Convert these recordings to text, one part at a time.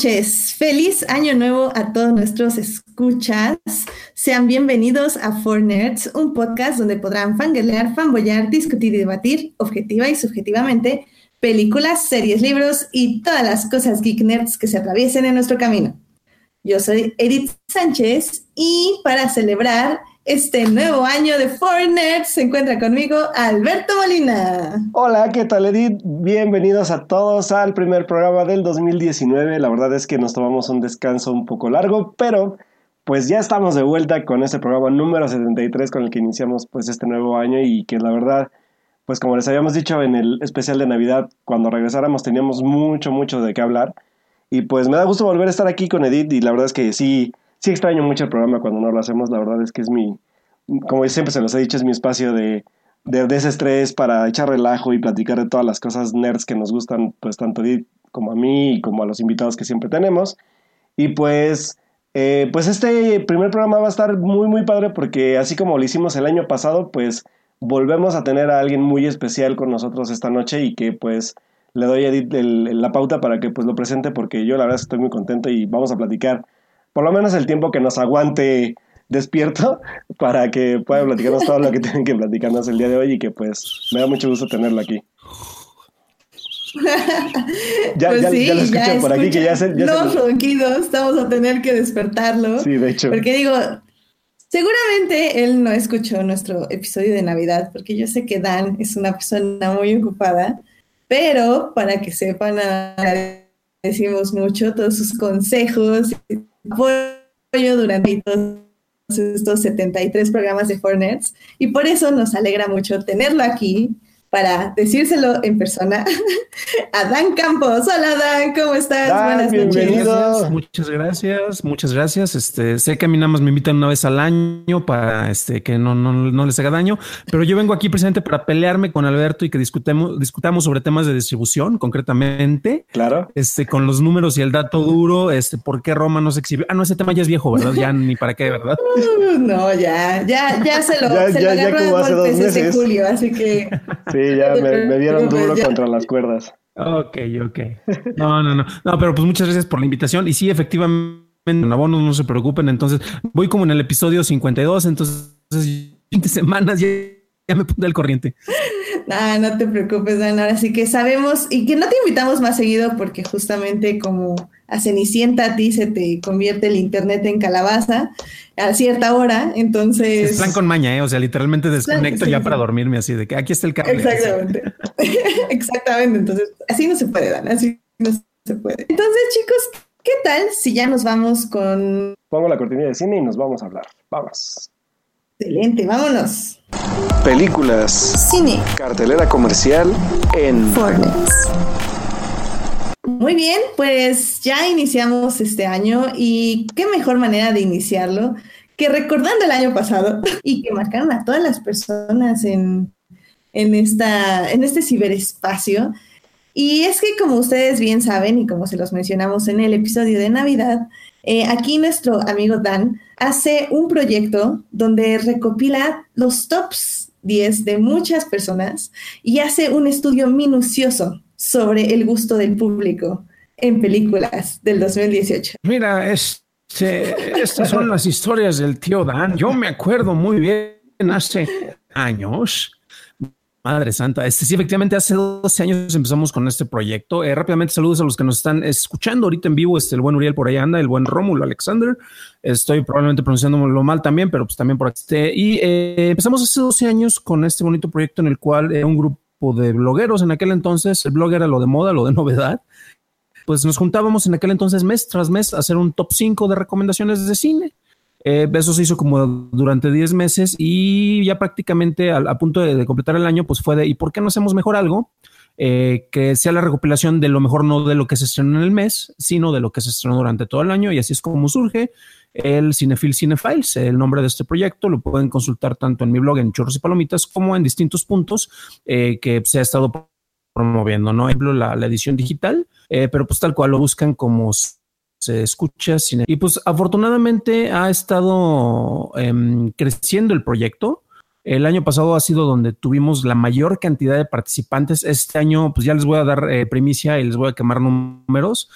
Feliz año nuevo a todos nuestros escuchas. Sean bienvenidos a Four Nerds, un podcast donde podrán fangirlear, fanboyar, discutir y debatir objetiva y subjetivamente películas, series, libros y todas las cosas geek nerds que se atraviesen en nuestro camino. Yo soy Edith Sánchez y para celebrar este nuevo año de Foreigner se encuentra conmigo Alberto Molina. Hola, ¿qué tal Edith? Bienvenidos a todos al primer programa del 2019. La verdad es que nos tomamos un descanso un poco largo, pero pues ya estamos de vuelta con este programa número 73 con el que iniciamos pues este nuevo año y que la verdad, pues como les habíamos dicho en el especial de Navidad, cuando regresáramos teníamos mucho, mucho de qué hablar. Y pues me da gusto volver a estar aquí con Edith y la verdad es que sí, sí extraño mucho el programa cuando no lo hacemos. La verdad es que es mi, como siempre se los he dicho, es mi espacio de, de desestrés para echar relajo y platicar de todas las cosas nerds que nos gustan, pues tanto a Edith como a mí y como a los invitados que siempre tenemos. Y pues, eh, pues este primer programa va a estar muy, muy padre porque así como lo hicimos el año pasado, pues volvemos a tener a alguien muy especial con nosotros esta noche y que pues le doy a Edith la pauta para que pues lo presente porque yo la verdad estoy muy contento y vamos a platicar por lo menos el tiempo que nos aguante despierto para que pueda platicarnos todo lo que tienen que platicarnos el día de hoy y que pues me da mucho gusto tenerlo aquí. ya, pues ya, ya, lo escuchan por aquí que ya se... Ya los ronquidos, vamos a tener que despertarlo. Sí, de hecho. Porque digo, seguramente él no escuchó nuestro episodio de Navidad, porque yo sé que Dan es una persona muy ocupada, pero para que sepan, decimos mucho todos sus consejos, apoyo durante todos estos 73 programas de Fornets y por eso nos alegra mucho tenerlo aquí para decírselo en persona a Dan Campos. Hola Dan, ¿cómo estás? Buenas noches. Muchas gracias, muchas gracias. Este, sé que a mí nada más me invitan una vez al año para este, que no, no, no les haga daño, pero yo vengo aquí precisamente para pelearme con Alberto y que discutamos, discutamos sobre temas de distribución, concretamente. Claro. Este, con los números y el dato duro, este, por qué Roma no se exhibió. Ah, no, ese tema ya es viejo, ¿verdad? Ya ni para qué, ¿verdad? No, ya, ya, ya se lo, ya, se ya, lo agarró hace dos meses. julio, así que. Sí, ya me, dieron duro contra las cuerdas. Ok, ok. No, no, no. No, pero pues muchas gracias por la invitación. Y sí, efectivamente, en abonos no se preocupen. Entonces, voy como en el episodio 52, entonces 20 semanas ya, ya me puse al corriente. Ah, no te preocupes, Dan. Ahora sí que sabemos y que no te invitamos más seguido porque justamente como a Cenicienta a ti se te convierte el internet en calabaza a cierta hora, entonces... Es plan con maña, ¿eh? O sea, literalmente desconecto ya para dormirme así de que aquí está el cable. Exactamente. Exactamente. Entonces, así no se puede, Dan. Así no se puede. Entonces, chicos, ¿qué tal si ya nos vamos con... Pongo la cortina de cine y nos vamos a hablar. Vamos. Excelente, vámonos. Películas. Cine. Cartelera comercial en Fortnite. Muy bien, pues ya iniciamos este año y qué mejor manera de iniciarlo que recordando el año pasado y que marcaron a todas las personas en, en, esta, en este ciberespacio. Y es que como ustedes bien saben y como se los mencionamos en el episodio de Navidad, eh, aquí nuestro amigo Dan hace un proyecto donde recopila los tops 10 de muchas personas y hace un estudio minucioso sobre el gusto del público en películas del 2018. Mira, este, estas son las historias del tío Dan. Yo me acuerdo muy bien hace años Madre Santa, este sí, efectivamente hace 12 años empezamos con este proyecto. Eh, rápidamente saludos a los que nos están escuchando ahorita en vivo. Este, el buen Uriel por ahí anda, el buen Rómulo Alexander. Estoy probablemente pronunciándolo mal también, pero pues también por aquí. Y eh, empezamos hace 12 años con este bonito proyecto en el cual era un grupo de blogueros en aquel entonces. El blog era lo de moda, lo de novedad. Pues nos juntábamos en aquel entonces mes tras mes a hacer un top 5 de recomendaciones de cine. Eh, eso se hizo como durante 10 meses y ya prácticamente a, punto de, completar el año, pues fue de, ¿y por qué no hacemos mejor algo? Eh, que sea la recopilación de lo mejor no de lo que se estrenó en el mes, sino de lo que se estrenó durante todo el año y así es como surge el Cinefil Cinefiles, el nombre de este proyecto, lo pueden consultar tanto en mi blog en Chorros y Palomitas como en distintos puntos eh, que se ha estado promoviendo, ¿no? Por ejemplo, la, edición digital, pero pues tal cual lo buscan como se escucha. Cine. Y pues afortunadamente ha estado em, creciendo el proyecto. El año pasado ha sido donde tuvimos la mayor cantidad de participantes. Este año, pues ya les voy a dar eh, primicia y les voy a quemar números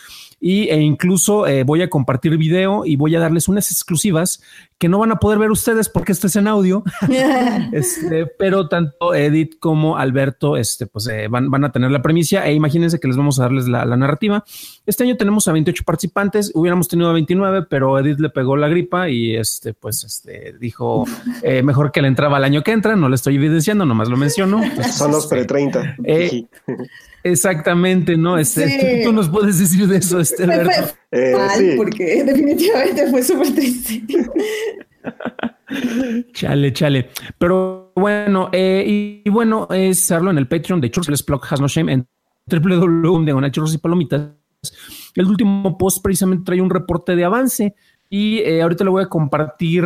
y, e incluso eh, voy a compartir video y voy a darles unas exclusivas que no van a poder ver ustedes porque esto es en audio, este, pero tanto Edith como Alberto este, pues, eh, van, van, a tener la premicia e imagínense que les vamos a darles la, narrativa. Este año tenemos a 28 participantes, hubiéramos tenido a 29, pero Edith le pegó la gripa y este, pues, este, dijo eh, mejor que le entraba el año que entra, no le estoy evidenciando, nomás lo menciono. Son los pre-30. Exactamente, ¿no? Este, tú, nos puedes decir de eso, este, eh, sí. porque definitivamente fue súper triste. chale, chale. Pero bueno, eh, y, bueno, es hacerlo en el Patreon de Churros Blog Has No Shame en www Churros y Palomitas. El último post precisamente trae un reporte de avance y eh, ahorita le voy a compartir.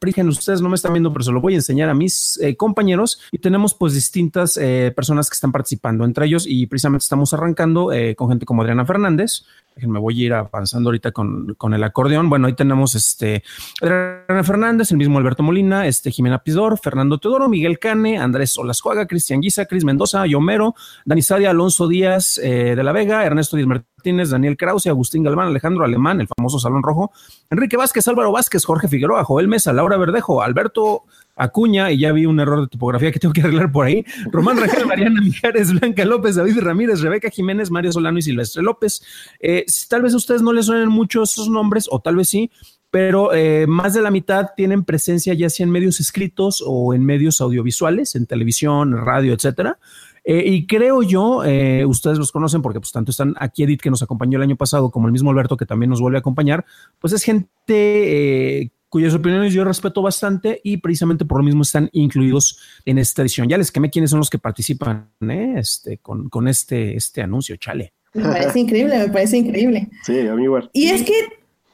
Eh, ustedes no me están viendo, pero se lo voy a enseñar a mis eh, compañeros y tenemos pues distintas eh, personas que están participando entre ellos y precisamente estamos arrancando eh, con gente como Adriana Fernández. Me voy a ir avanzando ahorita con, con, el acordeón. Bueno, ahí tenemos este Adriana Fernández, el mismo Alberto Molina, este Jimena Pizor, Fernando Teodoro, Miguel Cane, Andrés Olasjuaga, Cristian Guisa, Cris Mendoza, Yomero, Dani Sadia, Alonso Díaz de la Vega, Ernesto Díaz Martínez, Daniel Krause, Agustín Galván, Alejandro Alemán, el famoso Salón Rojo, Enrique Vázquez, Álvaro Vázquez, Jorge Figueroa, Joel Mesa, Laura Verdejo, Alberto Acuña, y ya vi un error de tipografía que tengo que arreglar por ahí. Román Rangel, Mariana Mijares, Blanca López, David Ramírez, Rebeca Jiménez, Mario Solano y Silvestre López. Eh, tal vez a ustedes no les suenen mucho esos nombres, o tal vez sí, pero eh, más de la mitad tienen presencia ya sea en medios escritos o en medios audiovisuales, en televisión, radio, etcétera. Eh, y creo yo, ustedes los conocen porque pues tanto están aquí Edith que nos acompañó el año pasado como el mismo Alberto que también nos vuelve a acompañar, pues es gente cuyas opiniones yo respeto bastante y precisamente por lo mismo están incluidos en esta edición. Ya les quemé quiénes son los que participan ¿eh? este, con, con este, este anuncio, chale. Me parece increíble, me parece increíble. Sí, a mí igual. Y es que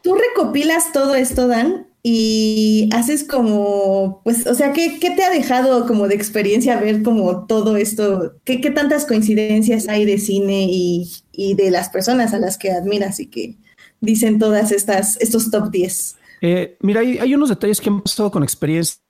tú recopilas todo esto, Dan, y haces como, pues, o sea, ¿qué, qué te ha dejado como de experiencia ver como todo esto? ¿Qué, qué tantas coincidencias hay de cine y, y, de las personas a las que admiras y que dicen todas estas, estos top 10? Eh, mira, hay, unos detalles que han pasado con experiencias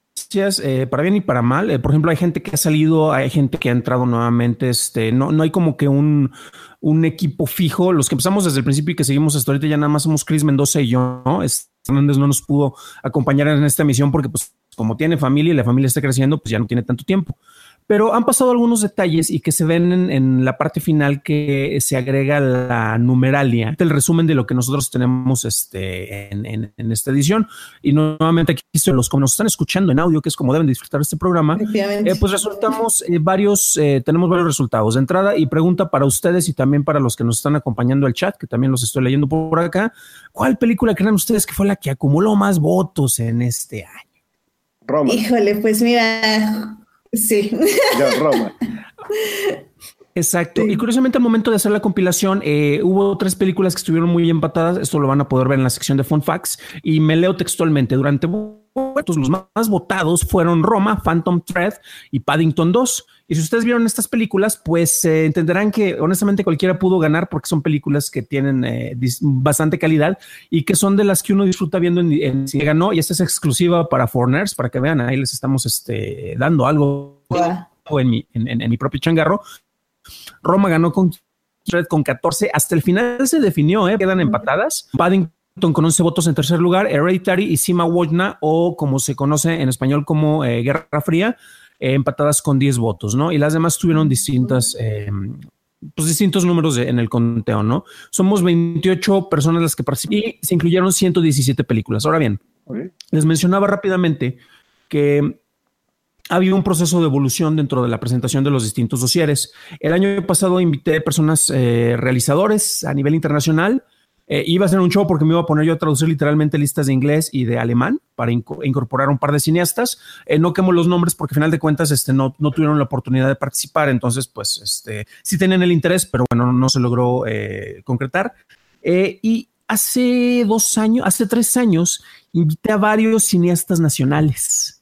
eh, para bien y para mal. Eh, por ejemplo, hay gente que ha salido, hay gente que ha entrado nuevamente. Este, no, no hay como que un, un equipo fijo. Los que empezamos desde el principio y que seguimos hasta ahorita ya nada más somos Chris Mendoza y yo. ¿no? Hernández no nos pudo acompañar en esta misión porque, pues, como tiene familia y la familia está creciendo, pues ya no tiene tanto tiempo pero han pasado algunos detalles y que se ven en, la parte final que se agrega la numeralia, el resumen de lo que nosotros tenemos este, en, esta edición. Y nuevamente aquí los que nos están escuchando en audio, que es como deben disfrutar este programa, eh, pues resultamos eh, varios, eh, tenemos varios resultados de entrada y pregunta para ustedes y también para los que nos están acompañando al chat, que también los estoy leyendo por acá. ¿Cuál película creen ustedes que fue la que acumuló más votos en este año? Roma. Híjole, pues mira, Sí. Roma. Exacto. Y curiosamente al momento de hacer la compilación eh, hubo tres películas que estuvieron muy empatadas. Esto lo van a poder ver en la sección de Fun Facts. Y me leo textualmente. Durante los más votados fueron Roma, Phantom Thread y Paddington 2. Y si ustedes vieron estas películas, pues eh, entenderán que honestamente cualquiera pudo ganar porque son películas que tienen eh, bastante calidad y que son de las que uno disfruta viendo en, si ganó. Y esta es exclusiva para foreigners, para que vean, ahí les estamos este, dando algo en, mi, en, mi propio changarro. Roma ganó con con 14. Hasta el final se definió, ¿eh? quedan empatadas. Paddington con 11 votos en tercer lugar, Hereditary y Sima Wojna, o como se conoce en español como eh, Guerra Fría, eh, empatadas con 10 votos, ¿no? Y las demás tuvieron distintas, eh, pues distintos números en el conteo, ¿no? Somos 28 personas las que participan y se incluyeron 117 películas. Ahora bien, les mencionaba rápidamente que había un proceso de evolución dentro de la presentación de los distintos dosieres. El año pasado invité personas realizadores a nivel internacional, eh, iba a ser un show porque me iba a poner yo a traducir literalmente listas de inglés y de alemán para incorporar un par de cineastas. Eh, no quemo los nombres porque al final de cuentas este, no, no tuvieron la oportunidad de participar, entonces pues este, sí tenían el interés, pero bueno, no se logró eh, concretar. y hace dos años, hace tres años, invité a varios cineastas nacionales.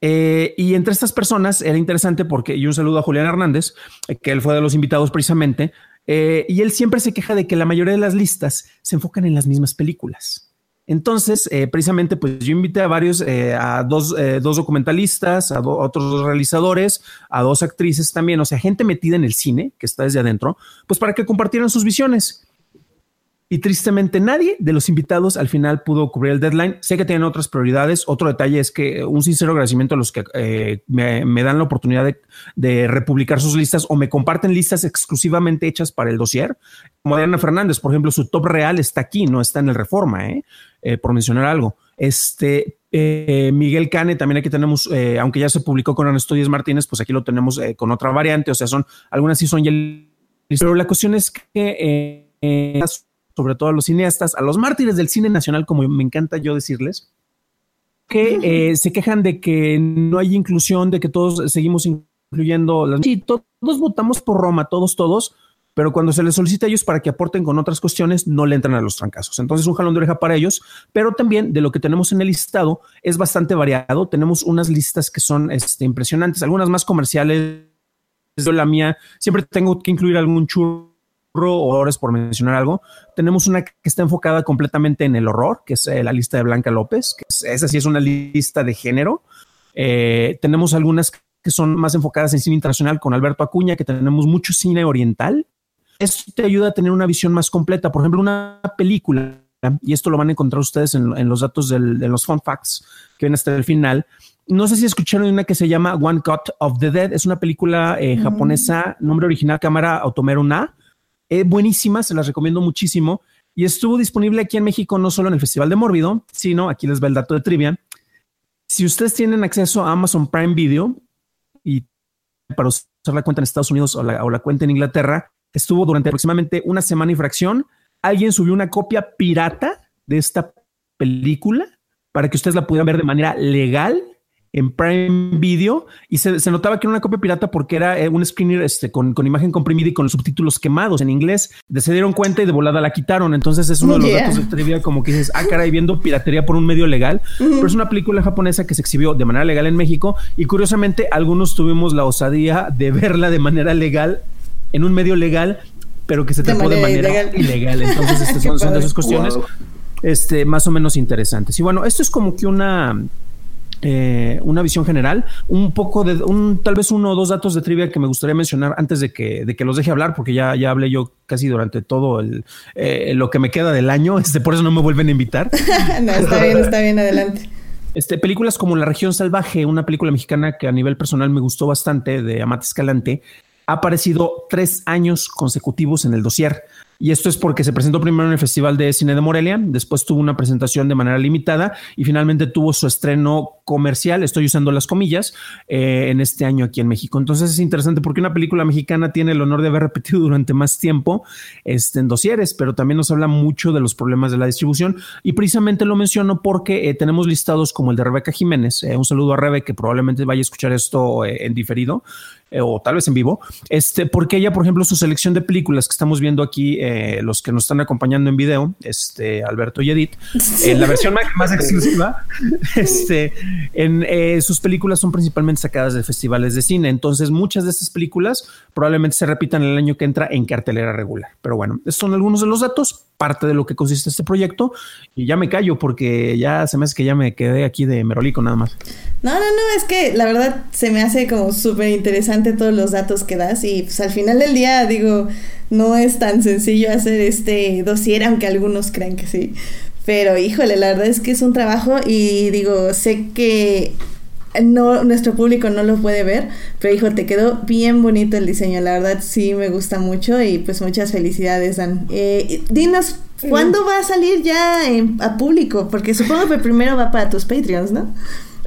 Y entre estas personas era interesante porque, y un saludo a Julián Hernández, que él fue de los invitados precisamente, eh, y él siempre se queja de que la mayoría de las listas se enfocan en las mismas películas. Entonces, eh, precisamente, pues yo invité a varios, eh, a dos, eh, dos, documentalistas, a, otros dos realizadores, a dos actrices también, o sea, gente metida en el cine, que está desde adentro, pues para que compartieran sus visiones. Y tristemente nadie de los invitados al final pudo cubrir el deadline. Sé que tienen otras prioridades. Otro detalle es que un sincero agradecimiento a los que me, dan la oportunidad de, de, republicar sus listas o me comparten listas exclusivamente hechas para el dossier. Como Adriana Fernández, por ejemplo, su top real está aquí, no está en el Reforma. ¿eh? Eh, por mencionar algo. Este eh, Miguel Cane, también aquí tenemos, eh, aunque ya se publicó con Ernesto Díaz Martínez, pues aquí lo tenemos con otra variante, o sea, son algunas sí son ya. Pero la cuestión es que, sobre todo a los cineastas, a los mártires del cine nacional, como me encanta yo decirles, que se quejan de que no hay inclusión, de que todos seguimos incluyendo las. Sí, todos votamos por Roma, todos, todos pero cuando se les solicita a ellos para que aporten con otras cuestiones, no le entran a los trancazos. Entonces, un jalón de oreja para ellos, pero también de lo que tenemos en el listado es bastante variado. Tenemos unas listas que son este, impresionantes, algunas más comerciales. Yo la mía siempre tengo que incluir algún churro o horrores por mencionar algo. Tenemos una que está enfocada completamente en el horror, que es eh, la lista de Blanca López, que esa sí es una lista de género. Eh, tenemos algunas que son más enfocadas en cine internacional con Alberto Acuña, que tenemos mucho cine oriental esto te ayuda a tener una visión más completa. Por ejemplo, una película, y esto lo van a encontrar ustedes en, los datos de los fun facts que ven hasta el final. No sé si escucharon una que se llama One Cut of the Dead. Es una película eh, japonesa, nombre original Cámara Automeru Na. Es buenísima, se las recomiendo muchísimo. Y estuvo disponible aquí en México no solo en el Festival de Mórbido, sino aquí les va el dato de trivia. Si ustedes tienen acceso a Amazon Prime Video y para usar la cuenta en Estados Unidos o la cuenta en Inglaterra, estuvo durante aproximadamente una semana y fracción. Alguien subió una copia pirata de esta película para que ustedes la pudieran ver de manera legal en Prime Video y se, notaba que era una copia pirata porque era eh, un screener este, con, imagen comprimida y con los subtítulos quemados en inglés. se dieron cuenta y de volada la quitaron. Entonces es uno de los datos de trivia como que dices, ah, caray, viendo piratería por un medio legal. Pero es una película japonesa que se exhibió de manera legal en México y curiosamente algunos tuvimos la osadía de verla de manera legal en un medio legal, pero que se trató de manera ilegal. Entonces, este, son, de esas cuestiones este, más o menos interesantes. Y bueno, esto es como que una, eh, una visión general, un poco de un, tal vez uno o dos datos de trivia que me gustaría mencionar antes de que, de que los deje hablar, porque ya, ya hablé yo casi durante todo el, eh, lo que me queda del año. Este, por eso no me vuelven a invitar. no, está bien, está bien, adelante. Este, películas como La región salvaje, una película mexicana que a nivel personal me gustó bastante de Amate Escalante, ha aparecido tres años consecutivos en el dossier. Y esto es porque se presentó primero en el Festival de Cine de Morelia, después tuvo una presentación de manera limitada y finalmente tuvo su estreno comercial, estoy usando las comillas, eh, en este año aquí en México. Entonces es interesante porque una película mexicana tiene el honor de haber repetido durante más tiempo este, en dosieres, pero también nos habla mucho de los problemas de la distribución y precisamente lo menciono porque eh, tenemos listados como el de Rebeca Jiménez. Eh, un saludo a Rebe que probablemente vaya a escuchar esto en diferido. Eh, o tal vez en vivo, este, porque ella, por ejemplo, su selección de películas que estamos viendo aquí, eh, los que nos están acompañando en video, este, Alberto y Edith, en la versión más, exclusiva, este, en sus películas son principalmente sacadas de festivales de cine, entonces muchas de estas películas probablemente se repitan el año que entra en cartelera regular. Pero bueno, estos son algunos de los datos, parte de lo que consiste este proyecto, y ya me callo porque ya se me hace que ya me quedé aquí de merolico nada más. No, no, no, es que la verdad se me hace como súper interesante todos los datos que das y pues al final del día digo, no es tan sencillo hacer este dossier, aunque algunos crean que sí. Pero híjole, la verdad es que es un trabajo y digo, sé que no nuestro público no lo puede ver, pero hijo, te quedó bien bonito el diseño, la verdad sí me gusta mucho y pues muchas felicidades Dan. Eh, dinos, ¿cuándo va a salir ya a público? Porque supongo que primero va para tus Patreons, ¿no?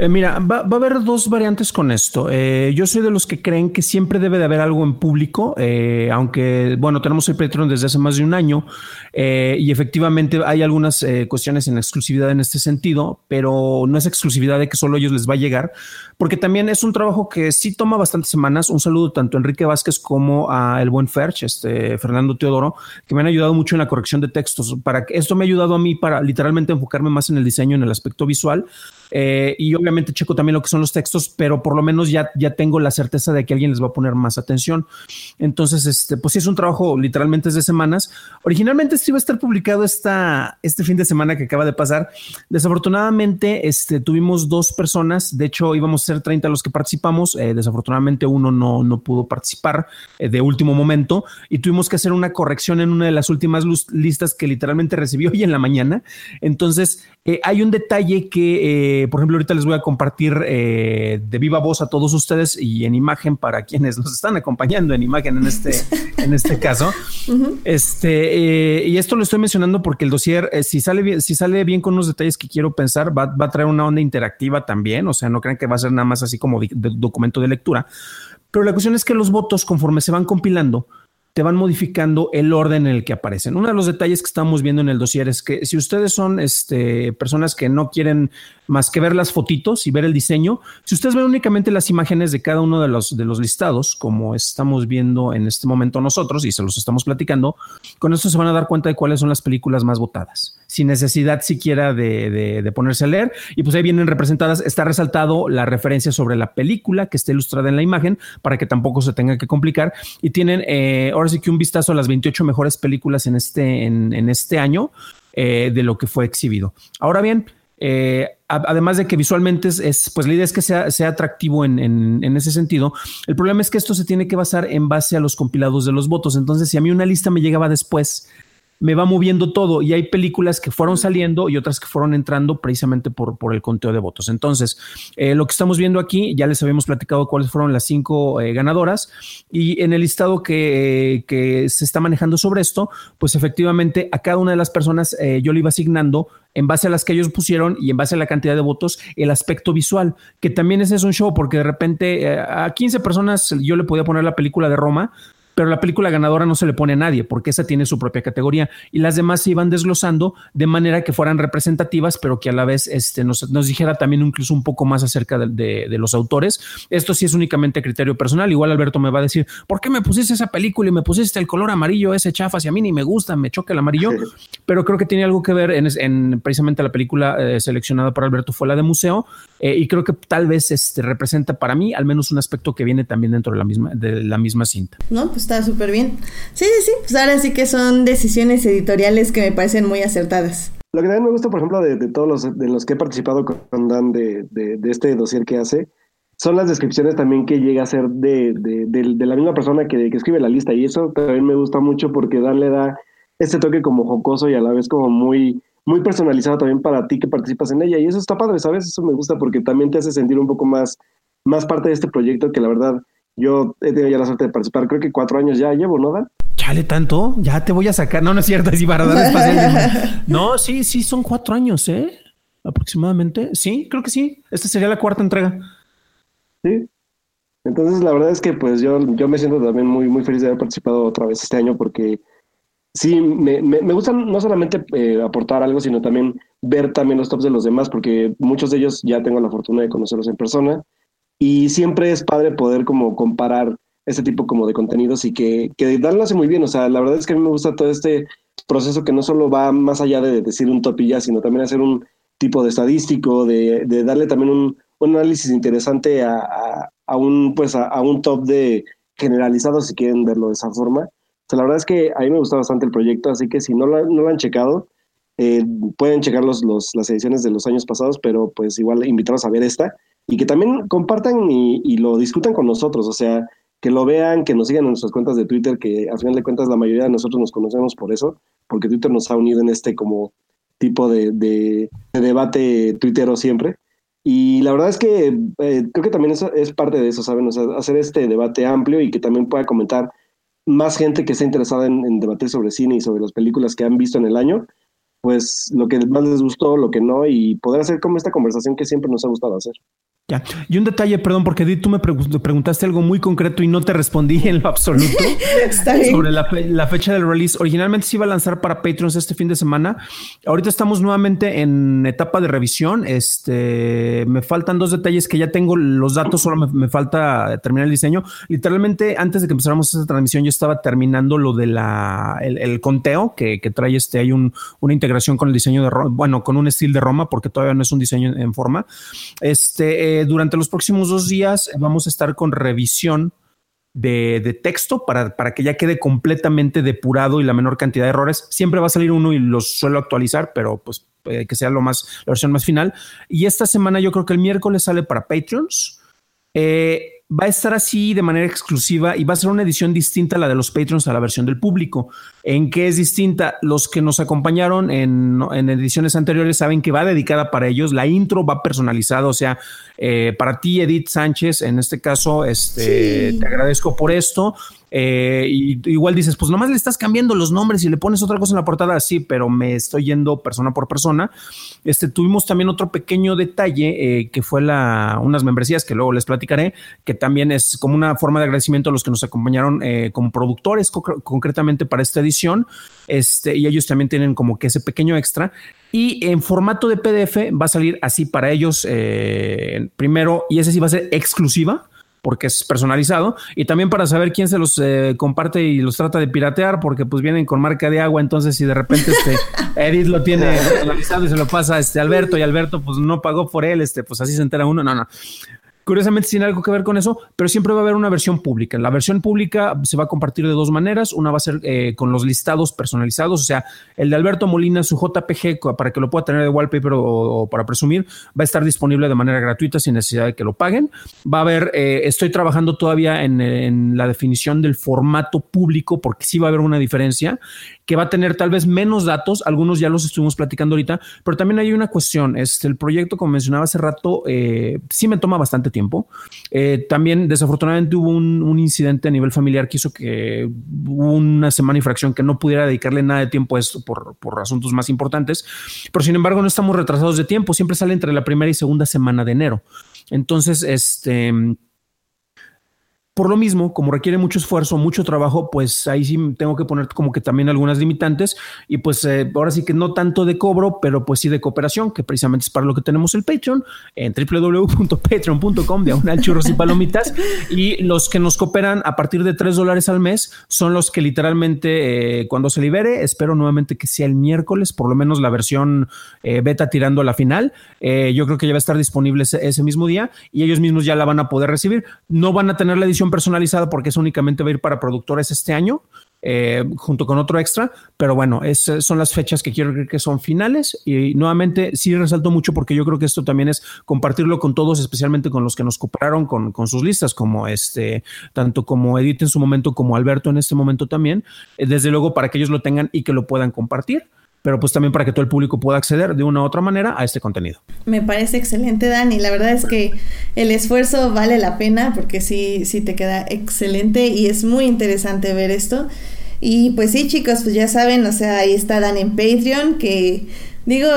Eh, mira, va, a haber dos variantes con esto. Eh, yo soy de los que creen que siempre debe de haber algo en público, eh, aunque, bueno, tenemos el Patreon desde hace más de un año y efectivamente hay algunas cuestiones en exclusividad en este sentido, pero no es exclusividad de que solo ellos les va a llegar, porque también es un trabajo que sí toma bastantes semanas. Un saludo tanto a Enrique Vázquez como a el buen Ferch, este Fernando Teodoro, que me han ayudado mucho en la corrección de textos. Para que esto me ha ayudado a mí para literalmente enfocarme más en el diseño, en el aspecto visual Eh, y obviamente checo también lo que son los textos, pero por lo menos ya, ya tengo la certeza de que alguien les va a poner más atención. Entonces, este, pues sí, es un trabajo literalmente es de semanas. Originalmente esto iba a estar publicado esta, este fin de semana que acaba de pasar. Desafortunadamente, este, tuvimos dos personas, de hecho íbamos a ser 30 los que participamos, eh, desafortunadamente uno no, no pudo participar eh, de último momento y tuvimos que hacer una corrección en una de las últimas listas que literalmente recibió hoy en la mañana. Entonces, eh, hay un detalle que, por ejemplo, ahorita les voy a compartir de viva voz a todos ustedes y en imagen para quienes nos están acompañando en imagen en este, en este caso. Este, y esto lo estoy mencionando porque el dossier, si, sale bien, si sale bien con unos detalles que quiero pensar, va, va, a traer una onda interactiva también. O sea, no crean que va a ser nada más así como de documento de lectura. Pero la cuestión es que los votos, conforme se van compilando, te van modificando el orden en el que aparecen. Uno de los detalles que estamos viendo en el dossier es que si ustedes son este, personas que no quieren más que ver las fotitos y ver el diseño, si ustedes ven únicamente las imágenes de cada uno de los, de los listados, como estamos viendo en este momento nosotros y se los estamos platicando, con esto se van a dar cuenta de cuáles son las películas más votadas, sin necesidad siquiera de, de ponerse a leer. Y pues ahí vienen representadas, está resaltado la referencia sobre la película que está ilustrada en la imagen para que tampoco se tenga que complicar. Y tienen, eh, ahora sí que un vistazo a las 28 mejores películas en este, en, este año eh, de lo que fue exhibido. Ahora bien, eh, además de que visualmente es, pues la idea es que sea, sea atractivo en, en, ese sentido. El problema es que esto se tiene que basar en base a los compilados de los votos. Entonces, si a mí una lista me llegaba después me va moviendo todo y hay películas que fueron saliendo y otras que fueron entrando precisamente por, por el conteo de votos. Entonces, eh, lo que estamos viendo aquí, ya les habíamos platicado cuáles fueron las cinco eh, ganadoras y en el listado que, que, se está manejando sobre esto, pues efectivamente a cada una de las personas eh, yo le iba asignando en base a las que ellos pusieron y en base a la cantidad de votos, el aspecto visual, que también ese es un show, porque de repente a 15 personas yo le podía poner la película de Roma, pero la película ganadora no se le pone a nadie porque esa tiene su propia categoría y las demás se iban desglosando de manera que fueran representativas, pero que a la vez este, nos, dijera también incluso un poco más acerca de, los autores. Esto sí es únicamente criterio personal. Igual Alberto me va a decir, ¿por qué me pusiste esa película y me pusiste el color amarillo, ese chafa? Si a mí ni me gusta, me choca el amarillo, pero creo que tiene algo que ver en, precisamente la película eh, seleccionada por Alberto fue la de museo eh, y creo que tal vez este, representa para mí al menos un aspecto que viene también dentro de la misma, de la misma cinta. No, pues está súper bien. Sí, sí, sí, pues ahora sí que son decisiones editoriales que me parecen muy acertadas. Lo que también me gusta, por ejemplo, de, todos los, de los que he participado con Dan de, de, este dossier que hace, son las descripciones también que llega a ser de, de la misma persona que, que, escribe la lista. Y eso también me gusta mucho porque Dan le da este toque como jocoso y a la vez como muy, muy personalizado también para ti que participas en ella. Y eso está padre, ¿sabes? Eso me gusta porque también te hace sentir un poco más, más parte de este proyecto que la verdad yo he tenido ya la suerte de participar, creo que cuatro años ya llevo, ¿no, Dan? Chale, tanto, ya te voy a sacar. No, no es cierto, es para dar espacio. no, sí, sí, son cuatro años, ¿eh? Aproximadamente. Sí, creo que sí. Esta sería la cuarta entrega. Sí. Entonces, la verdad es que pues yo, yo me siento también muy, muy feliz de haber participado otra vez este año porque sí, me, me, me gusta no solamente eh, aportar algo, sino también ver también los tops de los demás, porque muchos de ellos ya tengo la fortuna de conocerlos en persona y siempre es padre poder como comparar este tipo como de contenidos y que, que Dan lo hace muy bien. O sea, la verdad es que a mí me gusta todo este proceso que no solo va más allá de decir un top y ya, sino también hacer un tipo de estadístico, de, de darle también un, un análisis interesante a, a, un pues a, un top de generalizado si quieren verlo de esa forma. O sea, la verdad es que a mí me gusta bastante el proyecto, así que si no lo, no lo han checado, eh, pueden checar los, los, las ediciones de los años pasados, pero pues igual invitarlos a ver esta y que también compartan y, lo discutan con nosotros, o sea, que lo vean, que nos sigan en nuestras cuentas de Twitter, que al final de cuentas la mayoría de nosotros nos conocemos por eso, porque Twitter nos ha unido en este como tipo de, de, debate tuitero siempre. Y la verdad es que eh, creo que también es parte de eso, ¿saben? O sea, hacer este debate amplio y que también pueda comentar más gente que esté interesada en, en debatir sobre cine y sobre las películas que han visto en el año, pues lo que más les gustó, lo que no, y poder hacer como esta conversación que siempre nos ha gustado hacer. Ya. Y un detalle, perdón, porque Edith, tú me preguntaste algo muy concreto y no te respondí en lo absoluto sobre la, fecha del release. Originalmente se iba a lanzar para Patreons este fin de semana. Ahorita estamos nuevamente en etapa de revisión. Este, me faltan dos detalles que ya tengo los datos, solo me, falta terminar el diseño. Literalmente, antes de que empezáramos esta transmisión, yo estaba terminando lo de la el, conteo que, trae este. Hay un, una integración con el diseño de Roma, bueno, con un estilo de Roma, porque todavía no es un diseño en, forma. Este. Eh, durante los próximos dos días vamos a estar con revisión de, texto para, para, que ya quede completamente depurado y la menor cantidad de errores. Siempre va a salir uno y los suelo actualizar, pero pues eh, que sea lo más, la versión más final. Y esta semana yo creo que el miércoles sale para Patreons. Eh, va a estar así de manera exclusiva y va a ser una edición distinta a la de los Patreons a la versión del público. ¿En qué es distinta? Los que nos acompañaron en, ediciones anteriores saben que va dedicada para ellos. La intro va personalizada, o sea, eh, para ti, Edith Sánchez, en este caso, este, te agradezco por esto. Eh, y igual dices, pues nomás le estás cambiando los nombres y le pones otra cosa en la portada, sí, pero me estoy yendo persona por persona. Este, tuvimos también otro pequeño detalle eh, que fue la, unas membresías que luego les platicaré, que también es como una forma de agradecimiento a los que nos acompañaron eh, como productores concretamente para esta edición. Este, y ellos también tienen como que ese pequeño extra. Y en formato de PDF va a salir así para ellos primero, y ese sí va a ser exclusiva porque es personalizado y también para saber quién se los eh, comparte y los trata de piratear porque pues vienen con marca de agua entonces si de repente este Edith lo tiene personalizado y se lo pasa a este Alberto y Alberto pues no pagó por él este pues así se entera uno no no Curiosamente tiene algo que ver con eso, pero siempre va a haber una versión pública. La versión pública se va a compartir de dos maneras. Una va a ser eh, con los listados personalizados, o sea, el de Alberto Molina, su JPG, para que lo pueda tener de wallpaper o, para presumir, va a estar disponible de manera gratuita sin necesidad de que lo paguen. Va a haber, eh, estoy trabajando todavía en, la definición del formato público, porque sí va a haber una diferencia que va a tener tal vez menos datos, algunos ya los estuvimos platicando ahorita, pero también hay una cuestión, este, el proyecto, como mencionaba hace rato, eh, sí me toma bastante tiempo. Eh, también desafortunadamente hubo un, incidente a nivel familiar que hizo que hubo una semana y fracción que no pudiera dedicarle nada de tiempo a esto por, por asuntos más importantes, pero sin embargo no estamos retrasados de tiempo, siempre sale entre la primera y segunda semana de enero. Entonces, este por lo mismo, como requiere mucho esfuerzo, mucho trabajo, pues ahí sí tengo que poner como que también algunas limitantes y pues eh, ahora sí que no tanto de cobro, pero pues sí de cooperación, que precisamente es para lo que tenemos el Patreon en www.patreon.com de churros y palomitas. Y los que nos cooperan a partir de tres dólares al mes son los que literalmente eh, cuando se libere, espero nuevamente que sea el miércoles, por lo menos la versión eh, beta tirando a la final, yo creo que ya va a estar disponible ese mismo día y ellos mismos ya la van a poder recibir, no van a tener la edición personalizada porque eso únicamente va a ir para productores este año, eh, junto con otro extra, pero bueno, esas son las fechas que quiero creer que son finales y nuevamente sí resalto mucho porque yo creo que esto también es compartirlo con todos, especialmente con los que nos cooperaron con, con sus listas, como este, tanto como Edith en su momento como Alberto en este momento también, eh, desde luego para que ellos lo tengan y que lo puedan compartir pero pues también para que todo el público pueda acceder de una u otra manera a este contenido. Me parece excelente, Dani. La verdad es que el esfuerzo vale la pena porque sí, sí te queda excelente y es muy interesante ver esto. Y pues sí, chicos, pues ya saben, o sea, ahí está Dan en Patreon, que digo,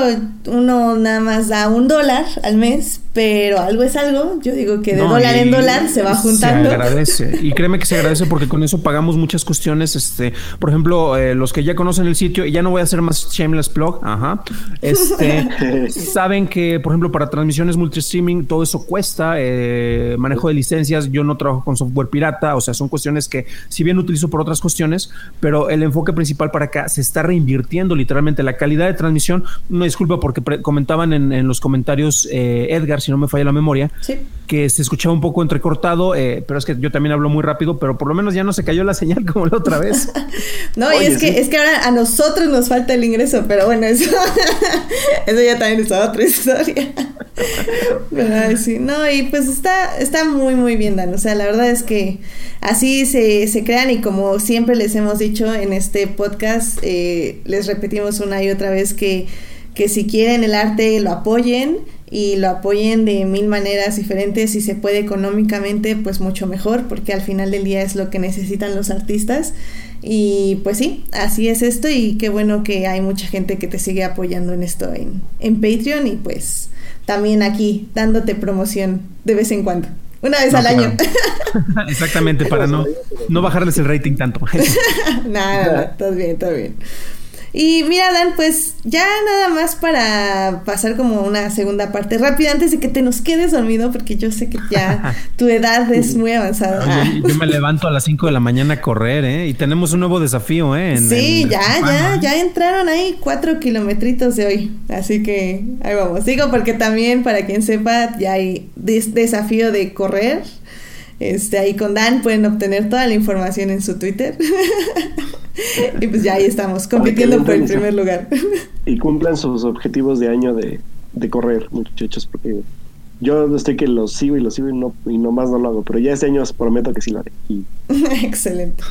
uno nada más da un dólar al mes, pero algo es algo. Yo digo que de dólar en dólar se va juntando. Se agradece. Y créeme que se agradece porque con eso pagamos muchas cuestiones. Este, por ejemplo, eh, los que ya conocen el sitio, y ya no voy a hacer más shameless plug, ajá. Este, saben que, por ejemplo, para transmisiones multistreaming, todo eso cuesta. Eh, manejo de licencias, yo no trabajo con software pirata, o sea, son cuestiones que, si bien utilizo por otras cuestiones, pero el enfoque principal para acá se está reinvirtiendo literalmente la calidad de transmisión. Una disculpa porque comentaban en, en, los comentarios eh, Edgar si no me falla la memoria, que se escuchaba un poco entrecortado, eh, pero es que yo también hablo muy rápido, pero por lo menos ya no se cayó la señal como la otra vez. no, y es que, es que ahora a nosotros nos falta el ingreso, pero bueno, eso, eso ya también es otra historia. sí, no, y pues está, está muy, muy bien, Dan. O sea, la verdad es que así se, se crean y como siempre les hemos dicho en este podcast, eh, les repetimos una y otra vez que, que si quieren el arte lo apoyen y lo apoyen de mil maneras diferentes si se puede económicamente pues mucho mejor porque al final del día es lo que necesitan los artistas y pues sí, así es esto y qué bueno que hay mucha gente que te sigue apoyando en esto en, en Patreon y pues también aquí dándote promoción de vez en cuando. Una vez al año. Exactamente, para no, no bajarles el rating tanto. nada, todo bien, todo bien. Y mira, Dan, pues ya nada más para pasar como una segunda parte rápida antes de que te nos quedes dormido, porque yo sé que ya tu edad es muy avanzada. yo me levanto a las 5 de la mañana a correr, ¿eh? Y tenemos un nuevo desafío, ¿eh? sí, ya, ya, ya entraron ahí cuatro kilometritos de hoy. Así que ahí vamos. Digo, porque también, para quien sepa, ya hay desafío de correr. Este, ahí con Dan pueden obtener toda la información en su Twitter. y pues ya ahí estamos, compitiendo por el primer lugar. y cumplan sus objetivos de año de, correr, muchachos, porque yo estoy que los sigo y los sigo y no y nomás no lo hago, pero ya este año os prometo que sí lo haré. Excelente.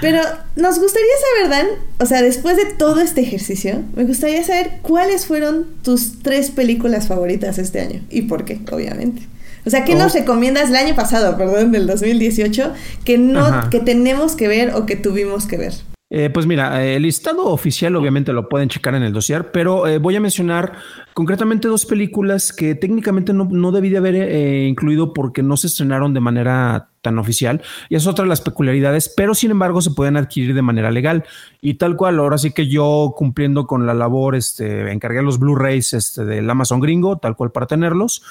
Pero nos gustaría saber, Dan, o sea, después de todo este ejercicio, me gustaría saber cuáles fueron tus tres películas favoritas este año y por qué, obviamente. O sea, ¿qué nos oh. recomiendas el año pasado, perdón, del 2018, que no, que tenemos que ver o que tuvimos que ver? Eh, pues mira, el listado oficial obviamente lo pueden checar en el dossier, pero eh, voy a mencionar concretamente dos películas que técnicamente no, debí de haber eh, incluido porque no se estrenaron de manera tan oficial y es otra de las peculiaridades, pero sin embargo se pueden adquirir de manera legal y tal cual. Ahora sí que yo cumpliendo con la labor, este, encargué los Blu-rays este, del Amazon gringo, tal cual para tenerlos.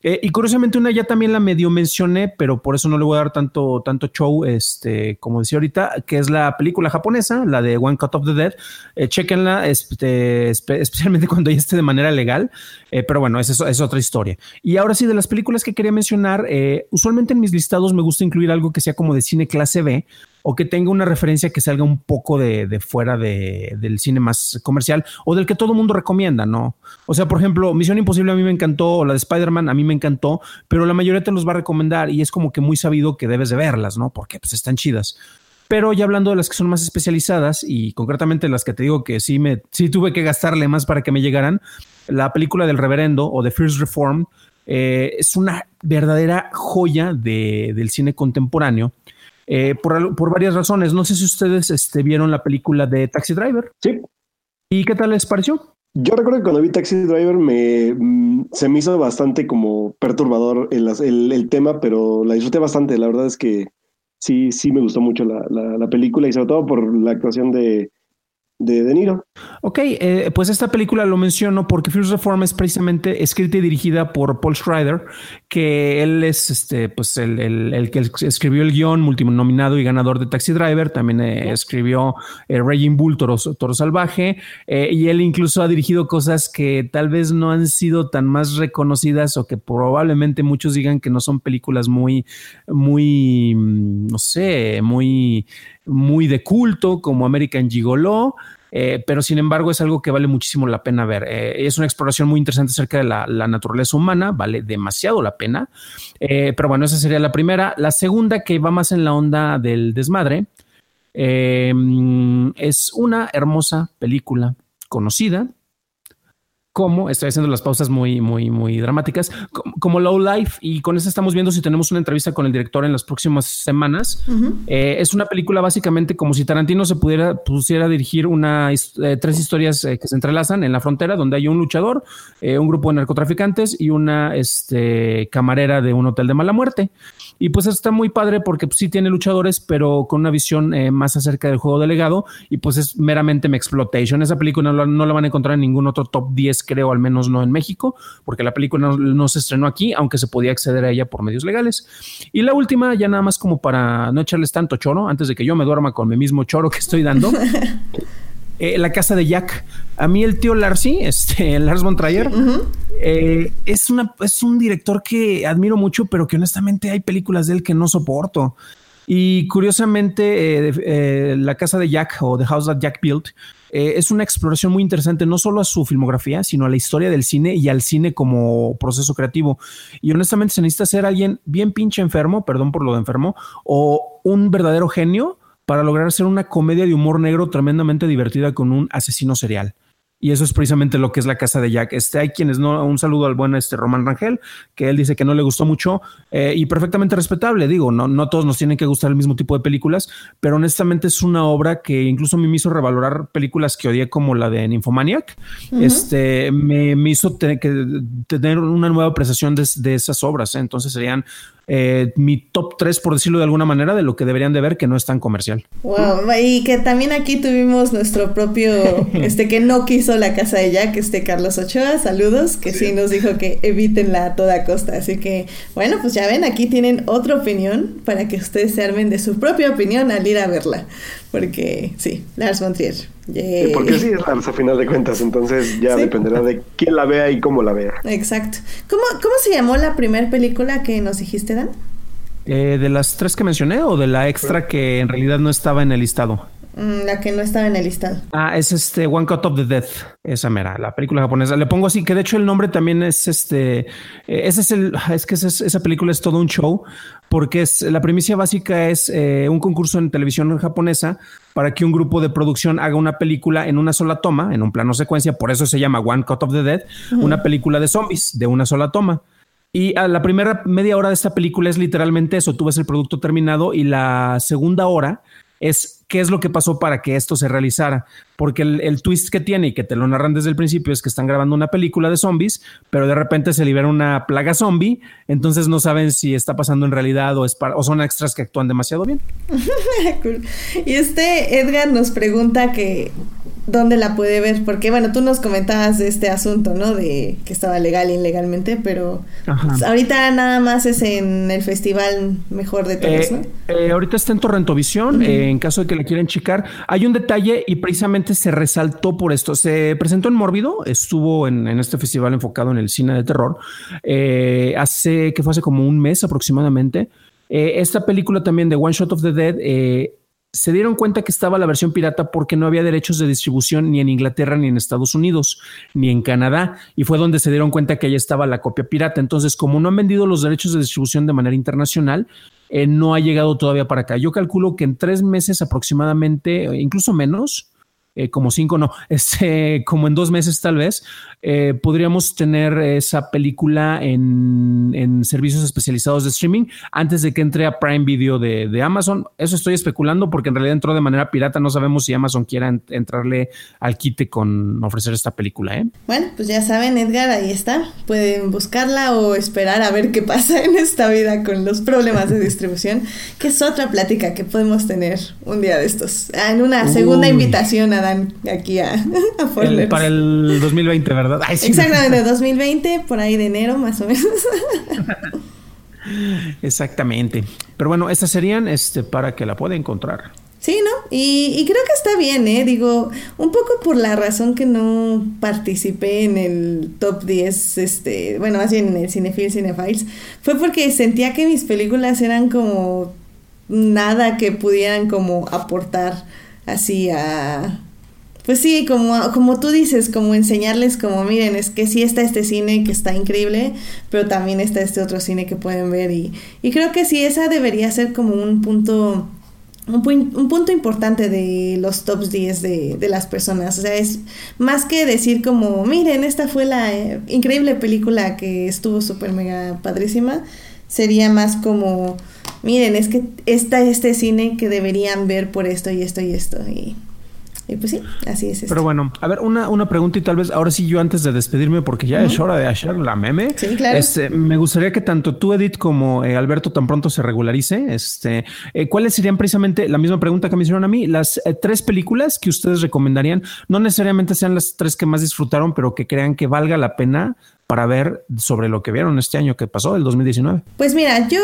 Eh, y curiosamente una ya también la medio mencioné, pero por eso no le voy a dar tanto, tanto show, este, como decía ahorita, que es la película japonesa, la de One Cut of the Dead. Eh, chequenla, este, especialmente cuando ya esté de manera legal, eh, pero bueno, esa es, otra historia. Y ahora sí, de las películas que quería mencionar, usualmente en mis listados me gusta incluir algo que sea como de cine clase B, o que tenga una referencia que salga un poco de, fuera del cine más comercial o del que todo el mundo recomienda, ¿no? O sea, por ejemplo, Misión Imposible a mí me encantó, o la de Spider-Man a mí me encantó, pero la mayoría te los va a recomendar y es como que muy sabido que debes de verlas, ¿no? Porque pues están chidas. Pero ya hablando de las que son más especializadas y concretamente las que te digo que sí me sí tuve que gastarle más para que me llegaran, la película del Reverendo o The First Reform eh, es una verdadera joya del cine contemporáneo eh, por, varias razones. No sé si ustedes este, vieron la película de Taxi Driver. Sí. ¿Y qué tal les pareció? Yo recuerdo que cuando vi Taxi Driver me, mm, se me hizo bastante como perturbador el, tema, pero la disfruté bastante. La verdad es que sí, sí me gustó mucho la película y sobre todo por la actuación de, de De Niro. Ok, eh, pues esta película lo menciono porque First Reform es precisamente escrita y dirigida por Paul Schrader, que él es este, pues el, el, que escribió el guion multinominado y ganador de Taxi Driver, también eh, escribió eh, Raging Bull, Toro, Toro Salvaje, eh, y él incluso ha dirigido cosas que tal vez no han sido tan más reconocidas o que probablemente muchos digan que no son películas muy, muy, mm, no sé, muy muy de culto como American Gigolo, eh, pero sin embargo es algo que vale muchísimo la pena ver. Eh, es una exploración muy interesante acerca de la, naturaleza humana, vale demasiado la pena. Eh, pero bueno, esa sería la primera. La segunda, que va más en la onda del desmadre, es una hermosa película conocida como, estoy haciendo las pausas muy, muy, muy dramáticas, como, Low Life, y con eso estamos viendo si tenemos una entrevista con el director en las próximas semanas. Eh, es una película básicamente como si Tarantino se pudiera, pusiera a dirigir una, eh, tres historias eh, que se entrelazan en la frontera, donde hay un luchador, un grupo de narcotraficantes y una este, camarera de un hotel de mala muerte. Y pues está muy padre porque pues, sí tiene luchadores, pero con una visión más acerca del juego delegado y pues es meramente me exploitation. Esa película no, no la van a encontrar en ningún otro top 10 creo, al menos no en México, porque la película no, se estrenó aquí, aunque se podía acceder a ella por medios legales. Y la última, ya nada más como para no echarles tanto choro, antes de que yo me duerma con mi mismo choro que estoy dando. Eh, la casa de Jack. A mí el tío Larsi, este, Lars von Trier, eh, es, una, es un director que admiro mucho, pero que honestamente hay películas de él que no soporto. Y curiosamente, eh, La casa de Jack o The House That Jack Built eh, es una exploración muy interesante, no solo a su filmografía, sino a la historia del cine y al cine como proceso creativo. Y honestamente se necesita ser alguien bien pinche enfermo, perdón por lo de enfermo, o un verdadero genio para lograr hacer una comedia de humor negro tremendamente divertida con un asesino serial. Y eso es precisamente lo que es la casa de Jack. Este, hay quienes no, un saludo al buen este Román Rangel, que él dice que no le gustó mucho eh, y perfectamente respetable. Digo, no, no todos nos tienen que gustar el mismo tipo de películas, pero honestamente es una obra que incluso me hizo revalorar películas que odié como la de Nymphomaniac. Este me, hizo tener, que, tener una nueva apreciación de, de esas obras. ¿eh? Entonces serían eh, mi top 3, por decirlo de alguna manera, de lo que deberían de ver que no es tan comercial. Wow, y que también aquí tuvimos nuestro propio, este que no quiso la casa de Jack, este Carlos Ochoa, saludos, que sí, nos dijo que evítenla a toda costa. Así que, bueno, pues ya ven, aquí tienen otra opinión para que ustedes se armen de su propia opinión al ir a verla. Porque sí, Lars von Trier. Porque sí es Lars a final de cuentas, entonces ya dependerá de quién la vea y cómo la vea. Exacto. ¿Cómo, cómo se llamó la primera película que nos dijiste, Dan? Eh, ¿De las tres que mencioné o de la extra que en realidad no estaba en el listado? Mm, la que no estaba en el listado. Ah, es este One Cut of the Death, esa mera, la película japonesa. Le pongo así, que de hecho el nombre también es este, eh, ese es el, es que esa película es todo un show, porque es, la primicia básica es eh, un concurso en televisión japonesa para que un grupo de producción haga una película en una sola toma, en un plano secuencia, por eso se llama One Cut of the Dead, una película de zombies de una sola toma. Y a la primera media hora de esta película es literalmente eso, tú ves el producto terminado y la segunda hora es qué es lo que pasó para que esto se realizara. Porque el, twist que tiene y que te lo narran desde el principio es que están grabando una película de zombies, pero de repente se libera una plaga zombie, entonces no saben si está pasando en realidad o, es o son extras que actúan demasiado bien. Y este Edgar nos pregunta que dónde la puede ver, porque bueno, tú nos comentabas de este asunto, ¿no? De que estaba legal e ilegalmente, pero ahorita nada más es en el festival mejor de todos, ¿no? Eh, ahorita está en Torrentovisión, eh, en caso de que la quieran checar. Hay un detalle y precisamente se resaltó por esto. Se presentó en Mórbido, estuvo en, este festival enfocado en el cine de terror, eh, hace, que fue hace como un mes aproximadamente. esta película también de One Shot of the Dead se dieron cuenta que estaba la versión pirata porque no había derechos de distribución ni en Inglaterra, ni en Estados Unidos, ni en Canadá. Y fue donde se dieron cuenta que ahí estaba la copia pirata. Entonces, como no han vendido los derechos de distribución de manera internacional, eh, no ha llegado todavía para acá. Yo calculo que en tres meses aproximadamente, incluso menos, eh, como cinco, no, este, como en dos meses tal vez, eh, podríamos tener esa película en, en, servicios especializados de streaming antes de que entre a Prime Video de, de, Amazon. Eso estoy especulando porque en realidad entró de manera pirata. No sabemos si Amazon quiera entrarle al quite con ofrecer esta película. ¿eh? Bueno, pues ya saben, Edgar, ahí está. Pueden buscarla o esperar a ver qué pasa en esta vida con los problemas de distribución, que es otra plática que podemos tener un día de estos. Ah, en una segunda invitación a Dan aquí a, a Para el 2020, ¿verdad? Exactamente, 2020, por ahí de enero más o menos. Exactamente. Pero bueno, estas serían este, para que la pueda encontrar. Sí, ¿no? Y, creo que está bien, ¿eh? Digo, un poco por la razón que no participé en el top 10, este, bueno, más bien en el Cinefil Cinefiles, fue porque sentía que mis películas eran como nada que pudieran como aportar así a, pues sí, como, como tú dices, como enseñarles como, miren, es que sí está este cine que está increíble, pero también está este otro cine que pueden ver y, y creo que sí, esa debería ser como un punto, un, un punto importante de los tops 10 de, de, las personas. O sea, es más que decir como, miren, esta fue la eh, increíble película que estuvo súper mega padrísima, sería más como, miren, es que está este cine que deberían ver por esto y esto y esto. Y y pues sí, así es. Pero bueno, a ver, una, una pregunta y tal vez ahora sí yo antes de despedirme, porque ya es hora de hacer la meme. Sí, claro. Este, me gustaría que tanto tú, Edith, como eh, Alberto tan pronto se regularice. Este, eh, ¿Cuáles serían precisamente la misma pregunta que me hicieron a mí? Las eh, tres películas que ustedes recomendarían, no necesariamente sean las tres que más disfrutaron, pero que crean que valga la pena para ver sobre lo que vieron este año que pasó, el 2019. Pues mira, yo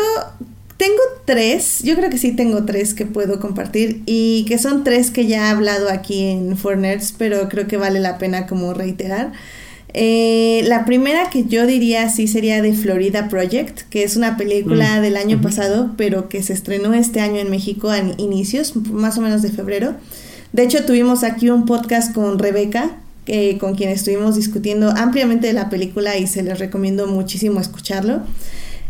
tengo tres, yo creo que sí tengo tres que puedo compartir y que son tres que ya he hablado aquí en For pero creo que vale la pena como reiterar. Eh, la primera que yo diría sí sería de Florida Project, que es una película mm. del año pasado, pero que se estrenó este año en México a inicios, más o menos de febrero. De hecho, tuvimos aquí un podcast con Rebeca, con quien estuvimos discutiendo ampliamente de la película y se les recomiendo muchísimo escucharlo.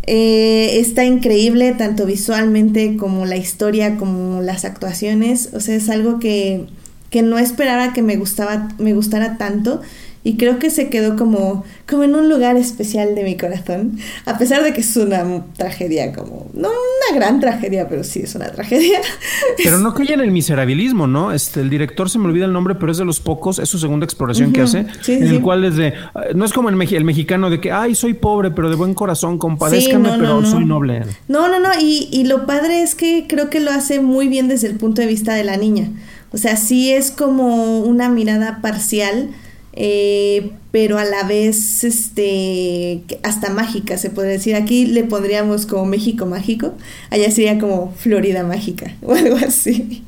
Eh, está increíble tanto visualmente como la historia, como las actuaciones. O sea, es algo que, que no esperaba que me gustaba, me gustara tanto y creo que se quedó como, como en un lugar especial de mi corazón, a pesar de que es una tragedia, como, no una gran tragedia, pero sí es una tragedia. Pero no cae en el miserabilismo, ¿no? Este, el director se me olvida el nombre, pero es de los pocos, es su segunda exploración que hace, en el cual es de, no es como el, mexicano de que, ay, soy pobre, pero de buen corazón, compadézcame, pero soy noble. No, no, no, y, y lo padre es que creo que lo hace muy bien desde el punto de vista de la niña. O sea, sí es como una mirada parcial eh, pero a la vez este, hasta mágica, se puede decir. Aquí le pondríamos como México mágico, allá sería como Florida mágica o algo así.